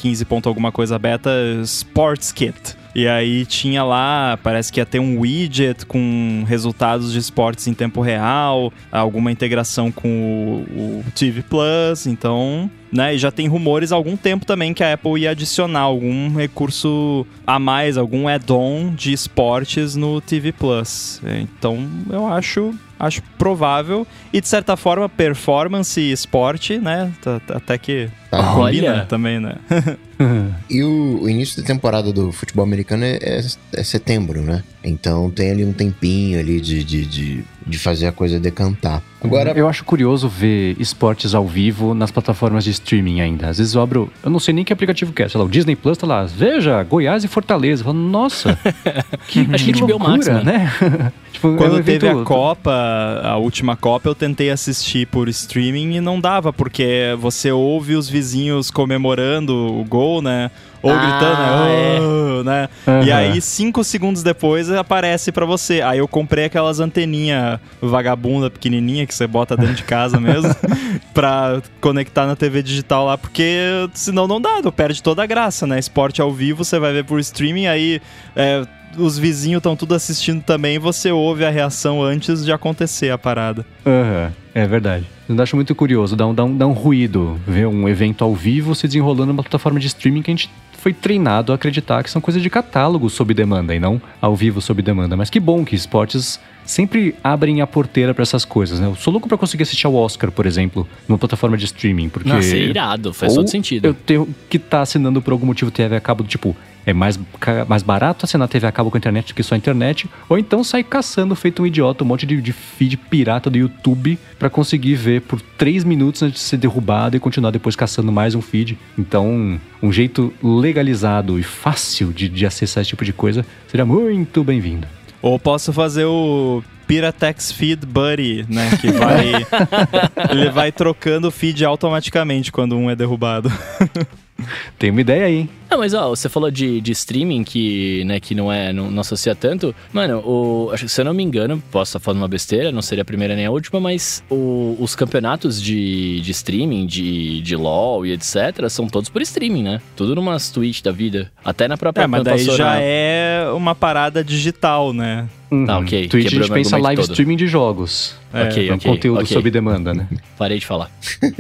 15. alguma coisa beta, Sports Kit. E aí tinha lá, parece que ia ter um widget com resultados de esportes em tempo real, alguma integração com o, o TV Plus, então né? E já tem rumores há algum tempo também que a Apple ia adicionar algum recurso a mais, algum add-on de esportes no TV Plus. Então eu acho acho provável. E de certa forma, performance e esporte, né? Até que tá. combina Olha. também, né? e o, o, início da temporada do futebol americano é, é, é setembro, né? Então tem ali um tempinho ali de, de, de, de fazer a coisa decantar. Agora, Eu acho curioso ver esportes ao vivo nas plataformas de streaming ainda. Às vezes eu abro, eu não sei nem que aplicativo que é, sei lá, o Disney Plus tá lá, veja, Goiás e Fortaleza. Eu falo, nossa, que, Acho que que HBO Max, loucura, né? tipo, é um Quando teve a Copa, a última Copa, eu tentei assistir por streaming e não dava, porque você ouve os vizinhos comemorando o gol, né? Ou Ah, gritando, né? "Oh", né? E Aham. aí, cinco segundos depois, aparece pra você. Aí eu comprei aquelas anteninhas vagabunda pequenininha que você bota dentro de casa mesmo, pra conectar na TV digital lá, porque senão não dá, perde toda a graça, né? Esporte ao vivo, você vai ver por streaming, aí é, os vizinhos estão tudo assistindo também, você ouve a reação antes de acontecer a parada. Aham, é verdade. Eu acho muito curioso, dá um, dá, um, dá um ruído ver um evento ao vivo se desenrolando numa plataforma de streaming que a gente foi treinado a acreditar que são coisas de catálogo sob demanda e não ao vivo sob demanda. Mas que bom que esportes sempre abrem a porteira pra essas coisas, né? Eu sou louco pra conseguir assistir ao Oscar, por exemplo, numa plataforma de streaming, porque... Nossa, é irado, faz Ou todo sentido. Eu tenho que estar assinando por algum motivo TV a cabo do tipo, é mais, mais barato assinar TV a cabo com a internet do que só a internet, ou então sair caçando feito um idiota um monte de, de feed pirata do YouTube pra conseguir ver por três minutos antes de ser derrubado e continuar depois caçando mais um feed. Então, um jeito legalizado e fácil de, de acessar esse tipo de coisa seria muito bem-vindo. Ou posso fazer o Piratex Feed Buddy, né? Que vai. ele vai trocando o feed automaticamente quando um é derrubado. Tem uma ideia aí, hein? Não, mas ó, você falou de, de streaming que, né, que não é, não, não associa tanto. Mano, o, se eu não me engano, posso estar falando uma besteira, não seria a primeira nem a última, mas o- os campeonatos de, de streaming, de, de LoL e etc., são todos por streaming, né? Tudo numas Twitch da vida. Até na própria É, mas daí já é uma parada digital, né? Tá, ok. Twitch a Quebrou gente meu pensa live todo. streaming de jogos. Ok, É um ok, conteúdo ok. sob demanda, né? Parei de falar.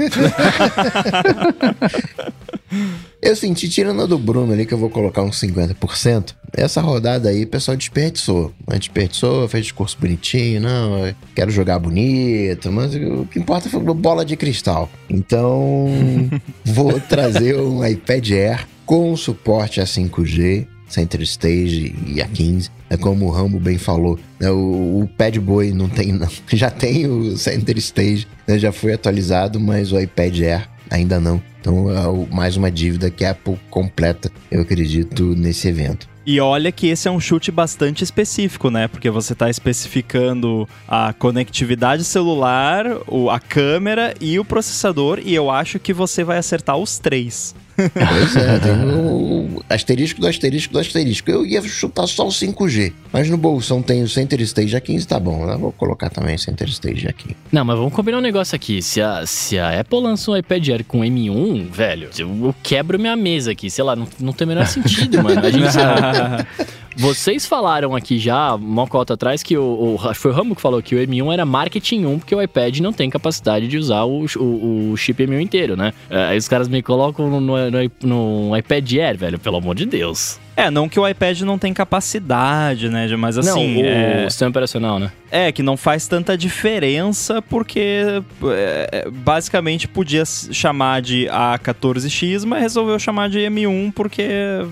eu senti, tirando a do Bruno ali, que eu vou colocar uns 50%, essa rodada aí o pessoal desperdiçou. Mas desperdiçou, fez discurso bonitinho, não, quero jogar bonito, mas o que importa foi bola de cristal. Então, vou trazer um iPad Air com suporte a 5G, Center Stage e a 15. É como o Rambo bem falou, né, o, o Pad Boy não tem, não. Já tem o Center Stage, né, já foi atualizado, mas o iPad Air ainda não. Então, é mais uma dívida que a Apple completa, eu acredito, nesse evento. E olha que esse é um chute bastante específico, né? Porque você está especificando a conectividade celular, a câmera e o processador, e eu acho que você vai acertar os três. Pois é, tem o asterisco do asterisco do asterisco. Eu ia chutar só o 5G, mas no bolsão tem o Center Stage A15, tá bom. Eu vou colocar também o Center Stage A15. Não, mas vamos combinar um negócio aqui. Se a, se a Apple lança um iPad Air com M1, velho, eu, eu quebro minha mesa aqui. Sei lá, não, não tem o menor sentido, mano. A gente, vocês falaram aqui já, uma cota atrás, que o, o- foi o Rambo que falou que o M1 era marketing 1, porque o iPad não tem capacidade de usar o, o, o chip M1 inteiro, né? É, Aí os caras me colocam no, no, no- iPad Air, velho, pelo amor de Deus. É, não que o iPad não tem capacidade, né? Mas assim, não, o é, sistema operacional, né? é que não faz tanta diferença porque é, basicamente podia chamar de A14X, mas resolveu chamar de M1 porque,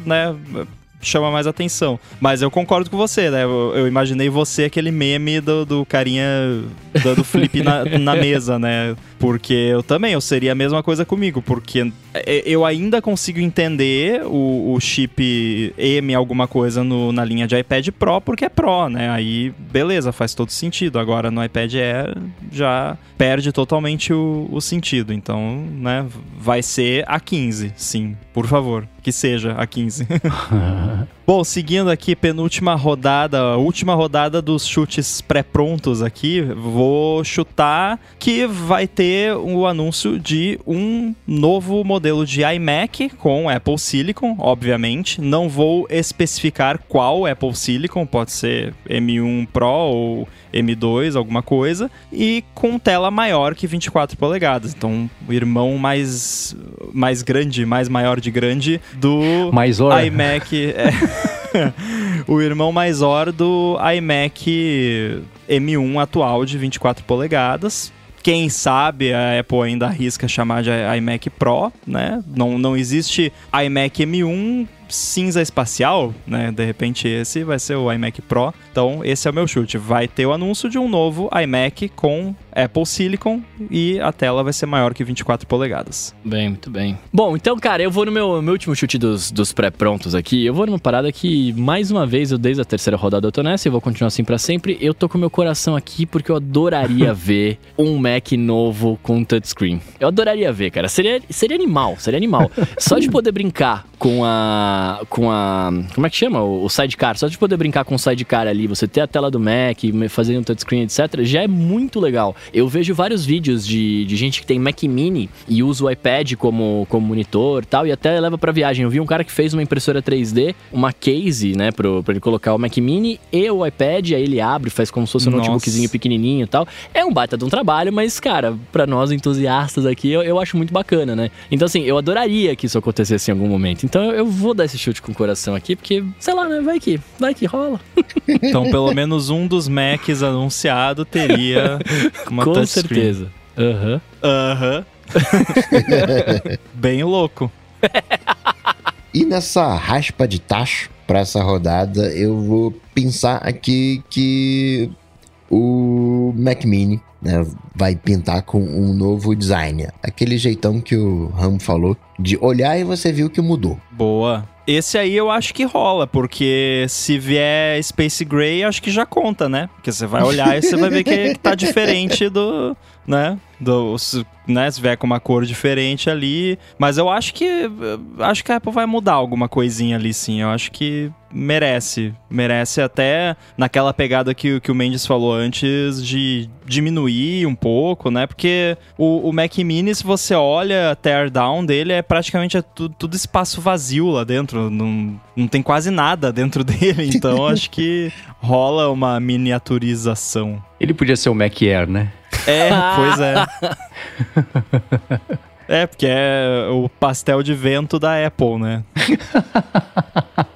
né, chama mais atenção. Mas eu concordo com você, né? Eu, eu imaginei você aquele meme do, do carinha dando flip na, na mesa, né? Porque eu também, eu seria a mesma coisa comigo, porque é, eu ainda consigo entender o, o chip M alguma coisa no- na linha de iPad Pro, porque é Pro, né? Aí, beleza, faz todo sentido. Agora no iPad Air já perde totalmente o, o sentido. Então, né, vai ser a 15, sim, por favor, que seja a 15. Bom, seguindo aqui, penúltima rodada, última rodada dos chutes pré-prontos aqui, vou chutar que vai ter o anúncio de um novo modelo de iMac com Apple Silicon, obviamente. Não vou especificar qual Apple Silicon, pode ser M1 Pro ou M2, alguma coisa, e com tela maior que 24 polegadas. Então, o irmão mais, mais grande, mais maior de grande do Mais hora. iMac. é. o irmão maior do iMac M1 atual de 24 polegadas. Quem sabe a Apple ainda arrisca chamar de iMac Pro, né? Não, não existe iMac M1 cinza espacial, né? De repente esse vai ser o iMac Pro. Então esse é o meu chute. Vai ter o anúncio de um novo iMac com Apple Silicon e a tela vai ser maior que 24 polegadas. Bem, muito bem. Bom, então, cara, eu vou no meu, meu último chute dos, dos pré-prontos aqui. Eu vou numa parada que, mais uma vez, eu desde a terceira rodada eu tô nessa e eu vou continuar assim para sempre. Eu tô com meu coração aqui porque eu adoraria ver um Mac novo com touchscreen. Eu adoraria ver, cara. Seria, seria animal, seria animal. Só de poder brincar com a. com a. Como é que chama? O, o sidecar. Só de poder brincar com o sidecar ali, você ter a tela do Mac, fazer um touchscreen, etc., já é muito legal. Eu vejo vários vídeos de, de gente que tem Mac Mini e usa o iPad como, como monitor tal, e até leva pra viagem. Eu vi um cara que fez uma impressora 3D, uma case, né, pro, pra ele colocar o Mac Mini e o iPad, aí ele abre, faz como se fosse um Nossa. notebookzinho pequenininho e tal. É um baita de um trabalho, mas, cara, pra nós entusiastas aqui, eu, eu acho muito bacana, né? Então, assim, eu adoraria que isso acontecesse em algum momento. Então, eu vou dar esse chute com o coração aqui, porque, sei lá, né, vai que, vai que rola. Então pelo menos um dos Macs anunciado teria uma com certeza. Aham. Aham. Bem louco. E nessa raspa de tacho para essa rodada, eu vou pensar aqui que o Mac Mini né, vai pintar com um novo design. Aquele jeitão que o Ramo falou, de olhar e você viu que mudou. Boa. Esse aí eu acho que rola, porque se vier Space Gray, acho que já conta, né? Porque você vai olhar e você vai ver que tá diferente do, né? Do, se, né? Se vier com uma cor diferente ali. Mas eu acho que acho que a Apple vai mudar alguma coisinha ali, sim. Eu acho que merece. Merece até naquela pegada que, que o Mendes falou antes de diminuir um pouco, né? Porque o, o Mac Mini, se você olha a teardown dele, é praticamente é tudo, tudo espaço vazio lá dentro. Não, não tem quase nada dentro dele. Então acho que rola uma miniaturização. Ele podia ser o Mac Air, né? É, pois é. É, porque é o pastel de vento da Apple, né?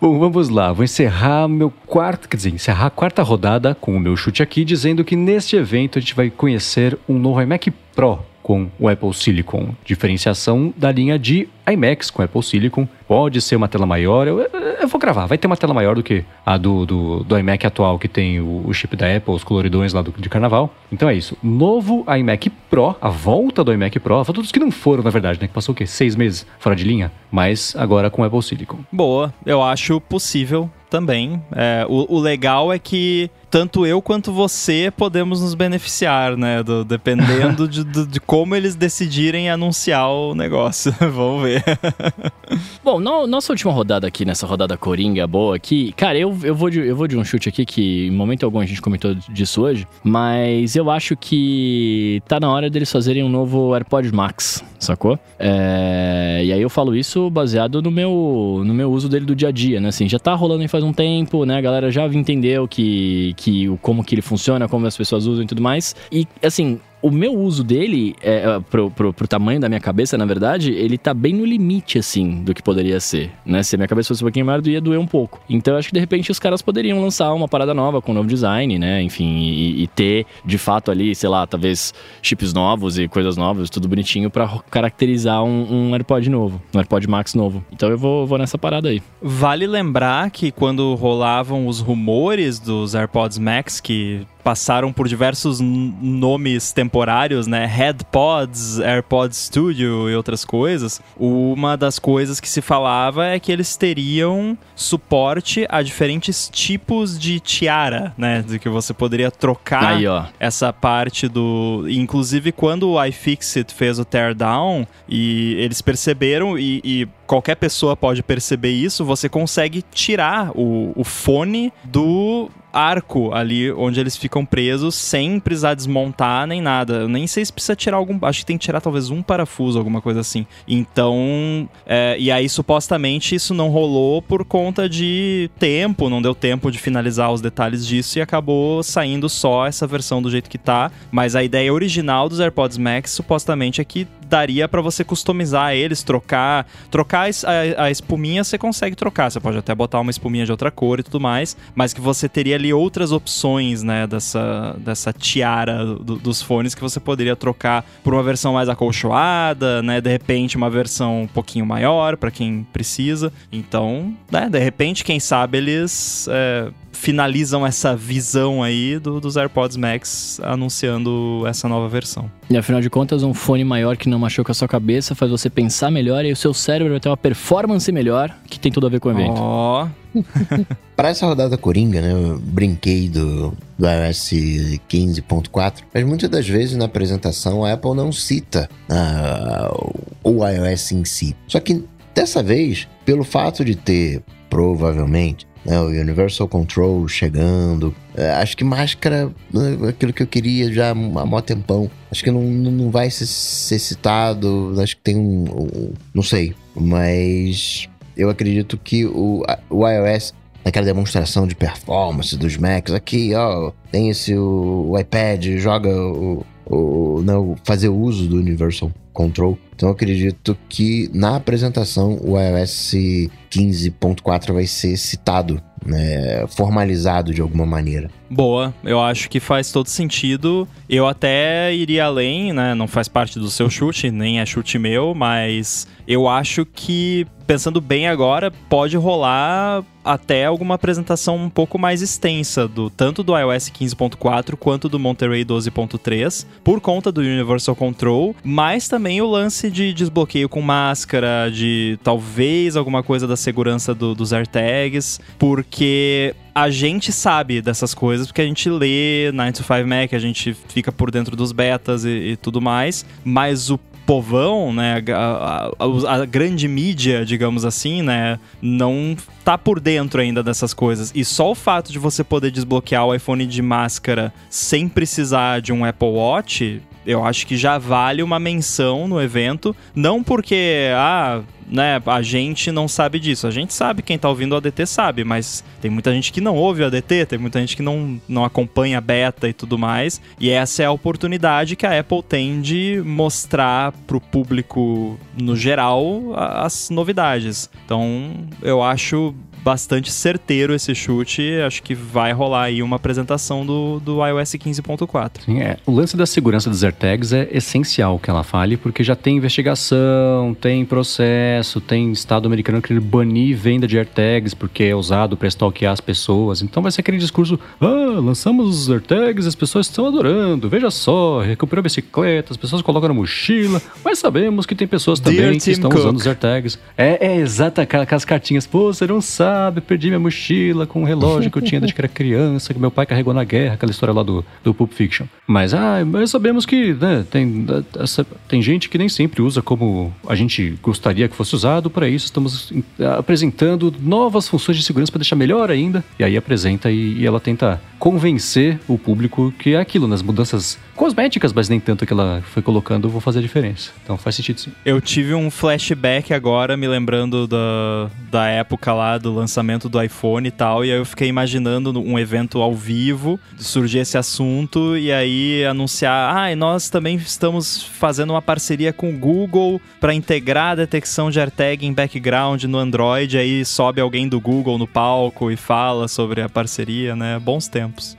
Bom, vamos lá. Vou encerrar meu quarto, quer dizer, encerrar a quarta rodada com o meu chute aqui, dizendo que neste evento a gente vai conhecer um novo iMac Pro com o Apple Silicon. Diferenciação da linha de iMacs com Apple Silicon. Pode ser uma tela maior, eu, eu vou gravar, vai ter uma tela maior do que a do, do, do iMac atual, que tem o, o, chip da Apple, os coloridões lá do, de carnaval. Então é isso. Novo iMac Pro, a volta do iMac Pro, a volta dos que não foram, na verdade, né? Que passou o quê? Seis meses fora de linha? Mas agora com Apple Silicon. Boa, eu acho possível também. É, o, o, legal é que tanto eu quanto você podemos nos beneficiar, né? Do, dependendo de, de, como eles decidirem anunciar o negócio. Vamos ver. Bom, no, nossa última rodada aqui, nessa rodada Coringa boa aqui, cara, eu, eu, vou de, eu vou de um chute aqui que em momento algum a gente comentou disso hoje, mas eu acho que tá na hora deles fazerem um novo AirPod Max, sacou? É, e aí eu falo isso baseado no meu, no meu uso dele do dia a dia, né? Assim, já tá rolando faz um tempo, né? A galera já entendeu que, que como que ele funciona, como as pessoas usam e tudo mais. E, assim, o meu uso dele, é, pro, pro, pro, tamanho da minha cabeça, na verdade, ele tá bem no limite, assim, do que poderia ser, né? Se a minha cabeça fosse um pouquinho maior, ia doer um pouco. Então, eu acho que, de repente, os caras poderiam lançar uma parada nova com um novo design, né? Enfim, e, e ter, de fato, ali, sei lá, talvez chips novos e coisas novas, tudo bonitinho para caracterizar um, um, AirPod novo, um AirPod Max novo. Então, eu vou, vou nessa parada aí. Vale lembrar que quando rolavam os rumores dos AirPods Max, que passaram por diversos nomes temporários, né? HeadPods, AirPod Studio e outras coisas. Uma das coisas que se falava é que eles teriam suporte a diferentes tipos de tiara, né? De que você poderia trocar Aí, essa parte do. Inclusive, quando o iFixit fez o teardown e eles perceberam e, e qualquer pessoa pode perceber isso, você consegue tirar o, o fone do arco ali onde eles ficam presos sem precisar desmontar nem nada. Eu nem sei se precisa tirar algum. Acho que tem que tirar talvez um parafuso, alguma coisa assim. Então. É, e aí, supostamente, isso não rolou por conta de tempo, não deu tempo de finalizar os detalhes disso e acabou saindo só essa versão do jeito que tá. Mas a ideia original dos AirPods Max supostamente é que daria para você customizar eles, trocar. Trocar a, a, espuminha você consegue trocar. Você pode até botar uma espuminha de outra cor e tudo mais. Mas que você teria ali outras opções, né? Dessa, dessa tiara do, dos fones que você poderia trocar por uma versão mais acolchoada, né? De repente, uma versão um pouquinho maior para quem precisa. Então, né? De repente, quem sabe eles. É, finalizam essa visão aí do, dos AirPods Max anunciando essa nova versão. E afinal de contas, um fone maior que não machuca a sua cabeça faz você pensar melhor e o seu cérebro vai ter uma performance melhor, que tem tudo a ver com o evento. Ó. Oh. Para essa rodada coringa, né, eu brinquei do, do iOS 15.4, mas muitas das vezes na apresentação a Apple não cita uh, o iOS em si. Só que dessa vez, pelo fato de ter provavelmente né, o Universal Control chegando. É, acho que máscara, né, aquilo que eu queria já há mó tempão. Acho que não, não vai ser, ser citado. Acho que tem um, um, Não sei. Mas eu acredito que o, o iOS naquela demonstração de performance dos Macs. Aqui, ó, tem esse o, o iPad, joga o, o, não, fazer uso do Universal Control. Então eu acredito que na apresentação o iOS 15.4 vai ser citado, né, formalizado de alguma maneira. Boa, eu acho que faz todo sentido. Eu até iria além, né? Não faz parte do seu chute, nem é chute meu, mas eu acho que pensando bem agora, pode rolar até alguma apresentação um pouco mais extensa do tanto do iOS 15.4 quanto do Monterey 12.3, por conta do Universal Control, mas também o lance de desbloqueio com máscara, de talvez alguma coisa da segurança do, dos AirTags, porque a gente sabe dessas coisas porque a gente lê 9 to 5 Mac, a gente fica por dentro dos betas e, e tudo mais, mas o povão, né, a, a, a, grande mídia, digamos assim, né, não tá por dentro ainda dessas coisas. E só o fato de você poder desbloquear o iPhone de máscara sem precisar de um Apple Watch, eu acho que já vale uma menção no evento, não porque ah, né, a gente não sabe disso. A gente sabe, quem tá ouvindo o ADT sabe, mas tem muita gente que não ouve o ADT, tem muita gente que não, não acompanha a beta e tudo mais. E essa é a oportunidade que a Apple tem de mostrar pro público no geral as novidades. Então, eu acho bastante certeiro esse chute. Acho que vai rolar aí uma apresentação do, do iOS 15.4. Sim, é. O lance da segurança dos AirTags é essencial que ela fale, porque já tem investigação, tem processo, tem Estado americano querendo banir venda de AirTags porque é usado para stalkear as pessoas. Então vai ser aquele discurso: ah, lançamos os AirTags, as pessoas estão adorando, veja só, recuperou a bicicleta, as pessoas colocam na mochila, mas sabemos que tem pessoas também Dear que Tim estão Cook. usando os AirTags. É, é exato, aquelas cartinhas, pô, você não sabe sabe, perdi minha mochila com um relógio que eu tinha desde que era criança, que meu pai carregou na guerra, aquela história lá do, do Pulp Fiction. Mas, ah, mas sabemos que né, tem, essa, tem gente que nem sempre usa como a gente gostaria que fosse usado, para isso estamos apresentando novas funções de segurança para deixar melhor ainda. E aí apresenta e, e ela tenta convencer o público que é aquilo, nas mudanças cosméticas, mas nem tanto que ela foi colocando, vou fazer a diferença. Então faz sentido sim. Eu tive um flashback agora, me lembrando da, da época lá do lançamento do iPhone e tal, e aí eu fiquei imaginando um evento ao vivo, surgir esse assunto e aí anunciar, ah, e nós também estamos fazendo uma parceria com o Google para integrar a detecção de AirTag em background no Android, aí sobe alguém do Google no palco e fala sobre a parceria, né? Bons tempos.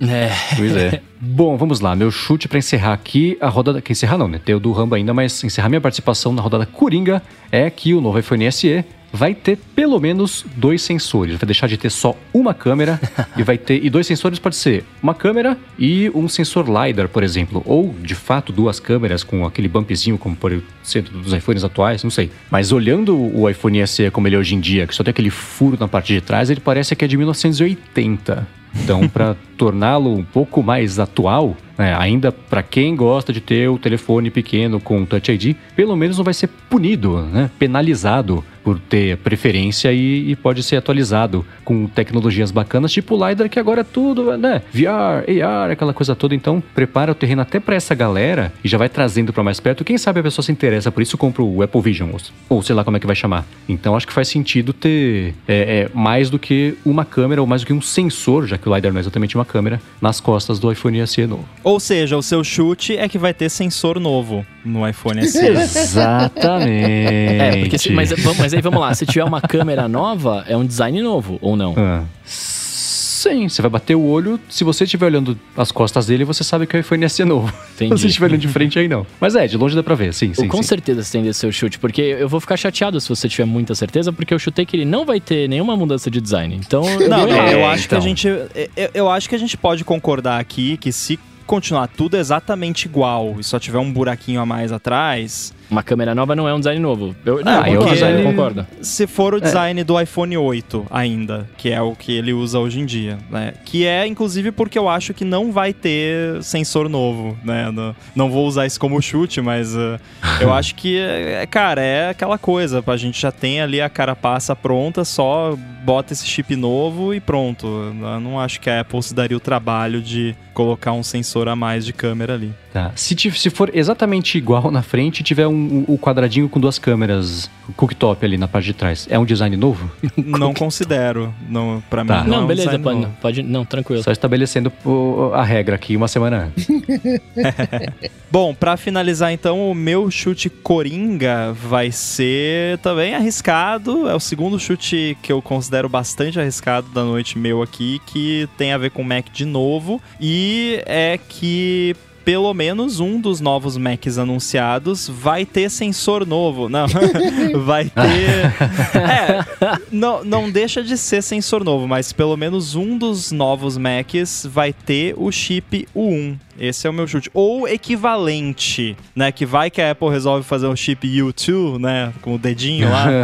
É. Pois é. Bom, vamos lá. Meu chute para encerrar aqui a rodada. Que encerrar não, né? Tem o do Rambo ainda, mas encerrar minha participação na rodada Coringa é que o novo iPhone SE vai ter pelo menos dois sensores. Vai deixar de ter só uma câmera e vai ter. E dois sensores pode ser uma câmera e um sensor LiDAR, por exemplo. Ou, de fato, duas câmeras com aquele bumpzinho, como por exemplo dos iPhones atuais, não sei. Mas olhando o iPhone SE como ele é hoje em dia, que só tem aquele furo na parte de trás, ele parece que é de 1980. Então, para torná-lo um pouco mais atual, né, ainda para quem gosta de ter o telefone pequeno com Touch ID, pelo menos não vai ser punido, né, penalizado por ter preferência e, e, pode ser atualizado com tecnologias bacanas, tipo o LiDAR, que agora é tudo, né? VR, AR, aquela coisa toda. Então, prepara o terreno até para essa galera e já vai trazendo para mais perto. Quem sabe a pessoa se interessa por isso compra o Apple Vision, ou, ou sei lá como é que vai chamar. Então, acho que faz sentido ter é, é, mais do que uma câmera ou mais do que um sensor, já que o LiDAR não é exatamente uma câmera, nas costas do iPhone SE novo. Ou seja, o seu chute é que vai ter sensor novo no iPhone SE. Exatamente. É, porque se- mas, mas aí vamos lá, se tiver uma câmera nova, é um design novo, ou não? Ah, Sim, você vai bater o olho. Se você estiver olhando as costas dele, você sabe que o iPhone SE é novo. Entendi. Se você estiver olhando de frente, aí não. Mas é, de longe dá pra ver, sim, sim. com sim. certeza você tem desse seu chute, porque eu vou ficar chateado se você tiver muita certeza, porque eu chutei que ele não vai ter nenhuma mudança de design. Então, eu Não, vou não, errar. eu É, acho que a então. gente. Eu, eu acho que a gente pode concordar aqui que se continuar tudo exatamente igual e só tiver um buraquinho a mais atrás, Uma câmera nova não é um design novo. Eu, não, Ah, eu é concordo, design- eu concordo. se for o design do iPhone 8 ainda, que é o que ele usa hoje em dia, né? Que é, inclusive, porque eu acho que não vai ter sensor novo, né? No- não vou usar isso como chute, mas uh, eu acho que, é, cara, é aquela coisa, a gente já tem ali a carapaça pronta, só bota esse chip novo e pronto. Eu não acho que a Apple se daria o trabalho de colocar um sensor a mais de câmera ali. Tá. Se, se for exatamente igual na frente e tiver um, um- o quadradinho com duas câmeras, o cooktop ali na parte de trás, é um design novo? Não considero, não, pra Tá. mim não, Não, é um beleza, design pode, novo. pode. Não, tranquilo. Só estabelecendo o- a regra aqui uma semana antes. Bom, pra finalizar então, o meu chute coringa vai ser também arriscado. É o segundo chute que eu considero bastante arriscado da noite meu aqui, que tem a ver com Mac de novo. E é que pelo menos um dos novos Macs anunciados vai ter sensor novo. Não, vai ter. É, não, não deixa de ser sensor novo, mas pelo menos um dos novos Macs vai ter o chip U1. Esse é o meu chute. Ou equivalente, né? Que vai que a Apple resolve fazer um chip U2, né? Com o dedinho lá.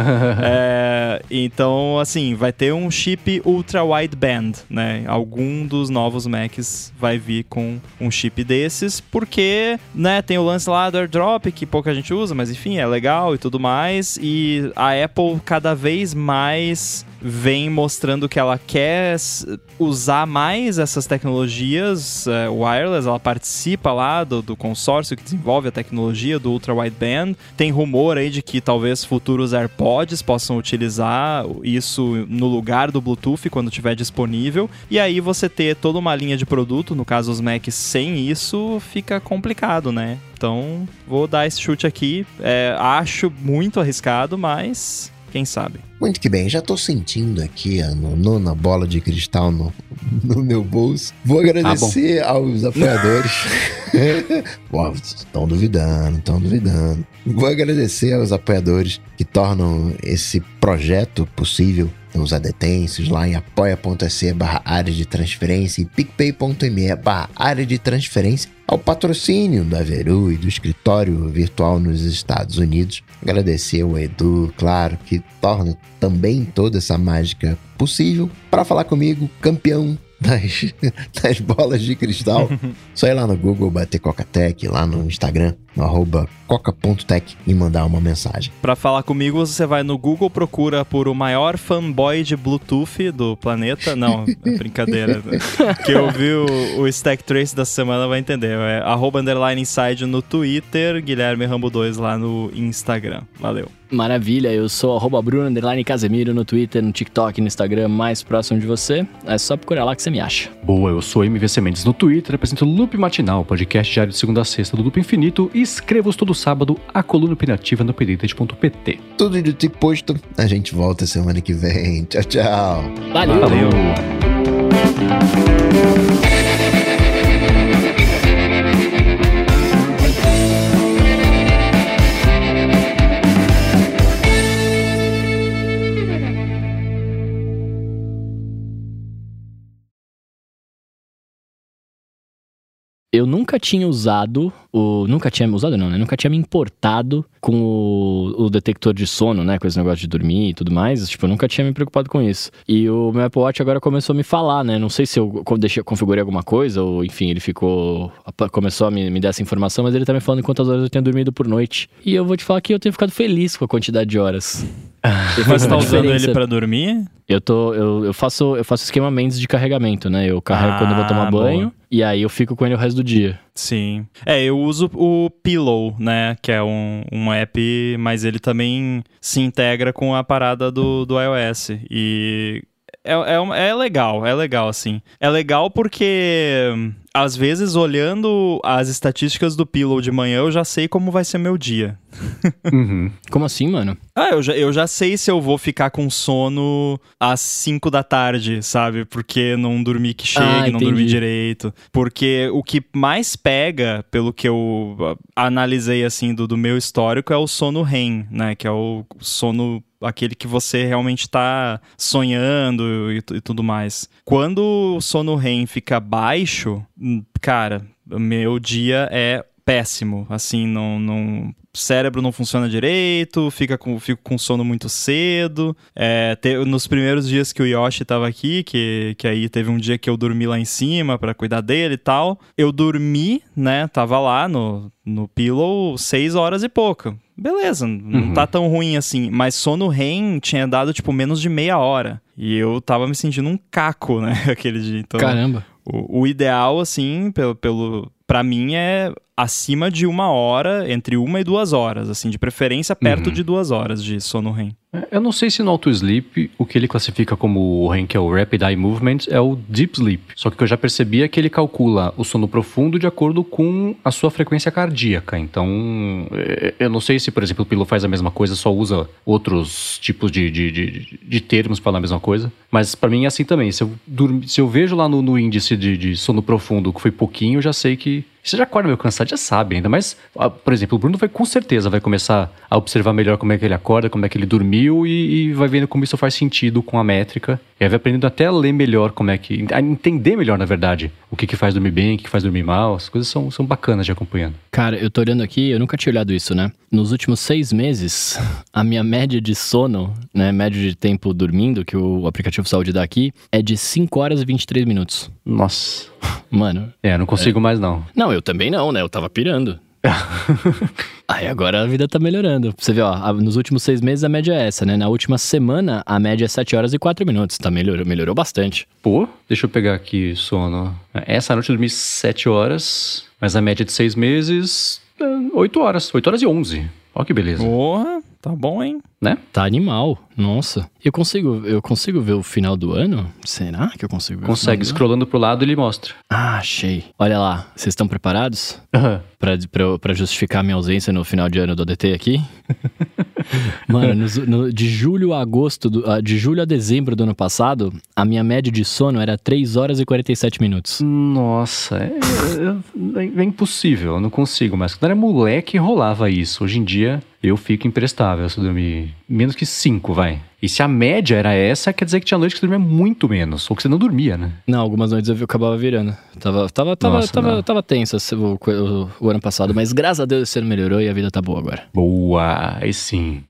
É, então, assim, vai ter um chip ultra wideband, né? Algum dos novos Macs vai vir com um chip desses, porque, né, tem o lance lá do AirDrop que pouca gente usa, mas enfim, é legal e tudo mais. E a Apple cada vez mais vem mostrando que ela quer usar mais essas tecnologias é, wireless, ela participa lá do, do consórcio que desenvolve a tecnologia do Ultra Wideband. Tem rumor aí de que talvez futuros AirPods possam utilizar isso no lugar do Bluetooth quando estiver disponível. E aí você ter toda uma linha de produto, no caso os Macs sem isso, fica complicado, né? Então, vou dar esse chute aqui. É, acho muito arriscado, mas quem sabe. Muito que bem, já tô sentindo aqui a no- nona bola de cristal no, no meu bolso. Vou agradecer aos apoiadores. Pô, estão duvidando, estão duvidando. Vou agradecer aos apoiadores que tornam esse projeto possível. Os adetêncios lá em apoia.se barra área de transferência e picpay.me barra área de transferência ao patrocínio da Veru e do escritório virtual nos Estados Unidos. Agradecer ao Edu, claro, que torna também toda essa mágica possível. Para falar comigo, campeão das, das bolas de cristal, só ir lá no Google, bater Cocatec, lá no Instagram, arroba coca.tech e mandar uma mensagem. Pra falar comigo, você vai no Google, procura por o maior fanboy de Bluetooth do planeta. Não, é brincadeira. Quem ouviu o, o Stack Trace da semana vai entender. É arroba underline inside no Twitter, Guilherme Rambo 2 lá no Instagram. Valeu. Maravilha, eu sou arroba Bruno underline Casemiro no Twitter, no TikTok, no Instagram, mais próximo de você. É só procurar lá que você me acha. Boa, eu sou MVC Mendes no Twitter, apresento o Loop Matinal, podcast diário de segunda a sexta do Loop Infinito e escrevo todo sábado a coluna opinativa no pdite.pt. Tudo dito e posto, a gente volta semana que vem. Tchau, tchau. Valeu! Valeu! Eu nunca tinha usado o. Nunca tinha usado, não, né? Nunca tinha me importado com o, o detector de sono, né? Com esse negócio de dormir e tudo mais. Tipo, eu nunca tinha me preocupado com isso. E o meu Apple Watch agora começou a me falar, né? Não sei se eu deixei, configurei alguma coisa, ou enfim, ele ficou. Começou a me, me dar essa informação, mas ele tá me falando quantas horas eu tenho dormido por noite. E eu vou te falar que eu tenho ficado feliz com a quantidade de horas. Você tá usando ele pra dormir? Eu tô. Eu, eu faço eu faço esquema Mendes de carregamento, né? Eu carrego Ah, quando eu vou tomar boa. banho e aí eu fico com ele o resto do dia. Sim. É, eu uso o Pillow, né? Que é um, um app, mas ele também se integra com a parada do, do iOS. E é, é, é legal, é legal, assim. É legal porque às vezes, olhando as estatísticas do Pillow de manhã, eu já sei como vai ser meu dia. Uhum. Como assim, mano? Ah, eu já, eu já sei se eu vou ficar com sono às 5 da tarde, sabe? Porque não dormi que chegue, Ah, não dormi direito. Porque o que mais pega, pelo que eu ah, analisei, assim, do, do meu histórico, é o sono REM, né? Que é o sono aquele que você realmente tá sonhando e, e tudo mais. Quando o sono REM fica baixo, cara, meu dia é péssimo. Assim, não, não, cérebro não funciona direito, fica com, fico com sono muito cedo. É, te- nos primeiros dias que o Yoshi tava aqui, que, que aí teve um dia que eu dormi lá em cima pra cuidar dele e tal, eu dormi, né? Tava lá no, no pillow seis horas e pouco. Beleza, não Uhum. tá tão ruim assim, mas sono REM tinha dado tipo menos de meia hora. E eu tava me sentindo um caco, né, aquele dia. Então, Caramba. O, o ideal, assim, pelo, pelo, pra mim é acima de uma hora, entre uma e duas horas, assim, de preferência perto Uhum. de duas horas de sono REM. Eu não sei se no Auto Sleep o que ele classifica como o REM, que é o Rapid Eye Movement, é o Deep Sleep. Só que o que eu já percebi é que ele calcula o sono profundo de acordo com a sua frequência cardíaca. Então, eh, eu não sei se, por exemplo, o Pillow faz a mesma coisa, só usa outros tipos de, de, de, de termos para a mesma coisa. Mas pra mim é assim também. Se eu, se eu vejo lá no, no índice de, de sono profundo que foi pouquinho, eu já sei que você já acorda meio cansado, já sabe ainda. Mas, por exemplo, o Bruno vai com certeza vai começar a observar melhor como é que ele acorda, como é que ele dormiu e, e vai vendo como isso faz sentido com a métrica. E aí vai aprendendo até a ler melhor como é que. a entender melhor, na verdade, o que, que faz dormir bem, o que, que faz dormir mal. As coisas são, são bacanas de acompanhando. Cara, eu tô olhando aqui, eu nunca tinha olhado isso, né? Nos últimos seis meses, a minha média de sono, né? Média de tempo dormindo, que o aplicativo saúde dá aqui, é de 5 horas e 23 minutos. Nossa. Mano. É, não consigo mais não. Não, eu também não, né? Eu tava pirando. Aí agora a vida tá melhorando. Você vê, ó, nos últimos seis meses a média é essa, né? Na última semana a média é 7 horas e 4 minutos. Tá melhorou, melhorou bastante. Pô, deixa eu pegar aqui sono. Essa noite eu dormi 7 horas, mas a média de 6 meses, 8 horas. 8 horas e 11. Ó que beleza, Porra, tá bom, hein? né? Tá animal. Nossa. Eu consigo, eu consigo ver o final do ano? Será que eu consigo ver o Consegue, final do ano? scrollando pro lado ele mostra. Ah, achei. Olha lá, vocês estão preparados? Aham. Pra, pra justificar minha ausência no final de ano do ADT aqui? Mano, nos- no- de julho a agosto, do- ah, de julho a dezembro do ano passado, a minha média de sono era 3 horas e 47 minutos. Nossa, é, é- é impossível, eu não consigo. Mas quando era moleque rolava isso. Hoje em dia eu fico imprestável se eu dormir menos que 5, vai. E se a média era essa, quer dizer que tinha noite que você dormia muito menos. Ou que você não dormia, né? Não, algumas noites eu acabava virando. Tava, tava, tava, Nossa, tava, tava esse- o, o- o ano passado, mas graças a Deus esse ano melhorou e a vida tá boa agora. Boa, aí sim.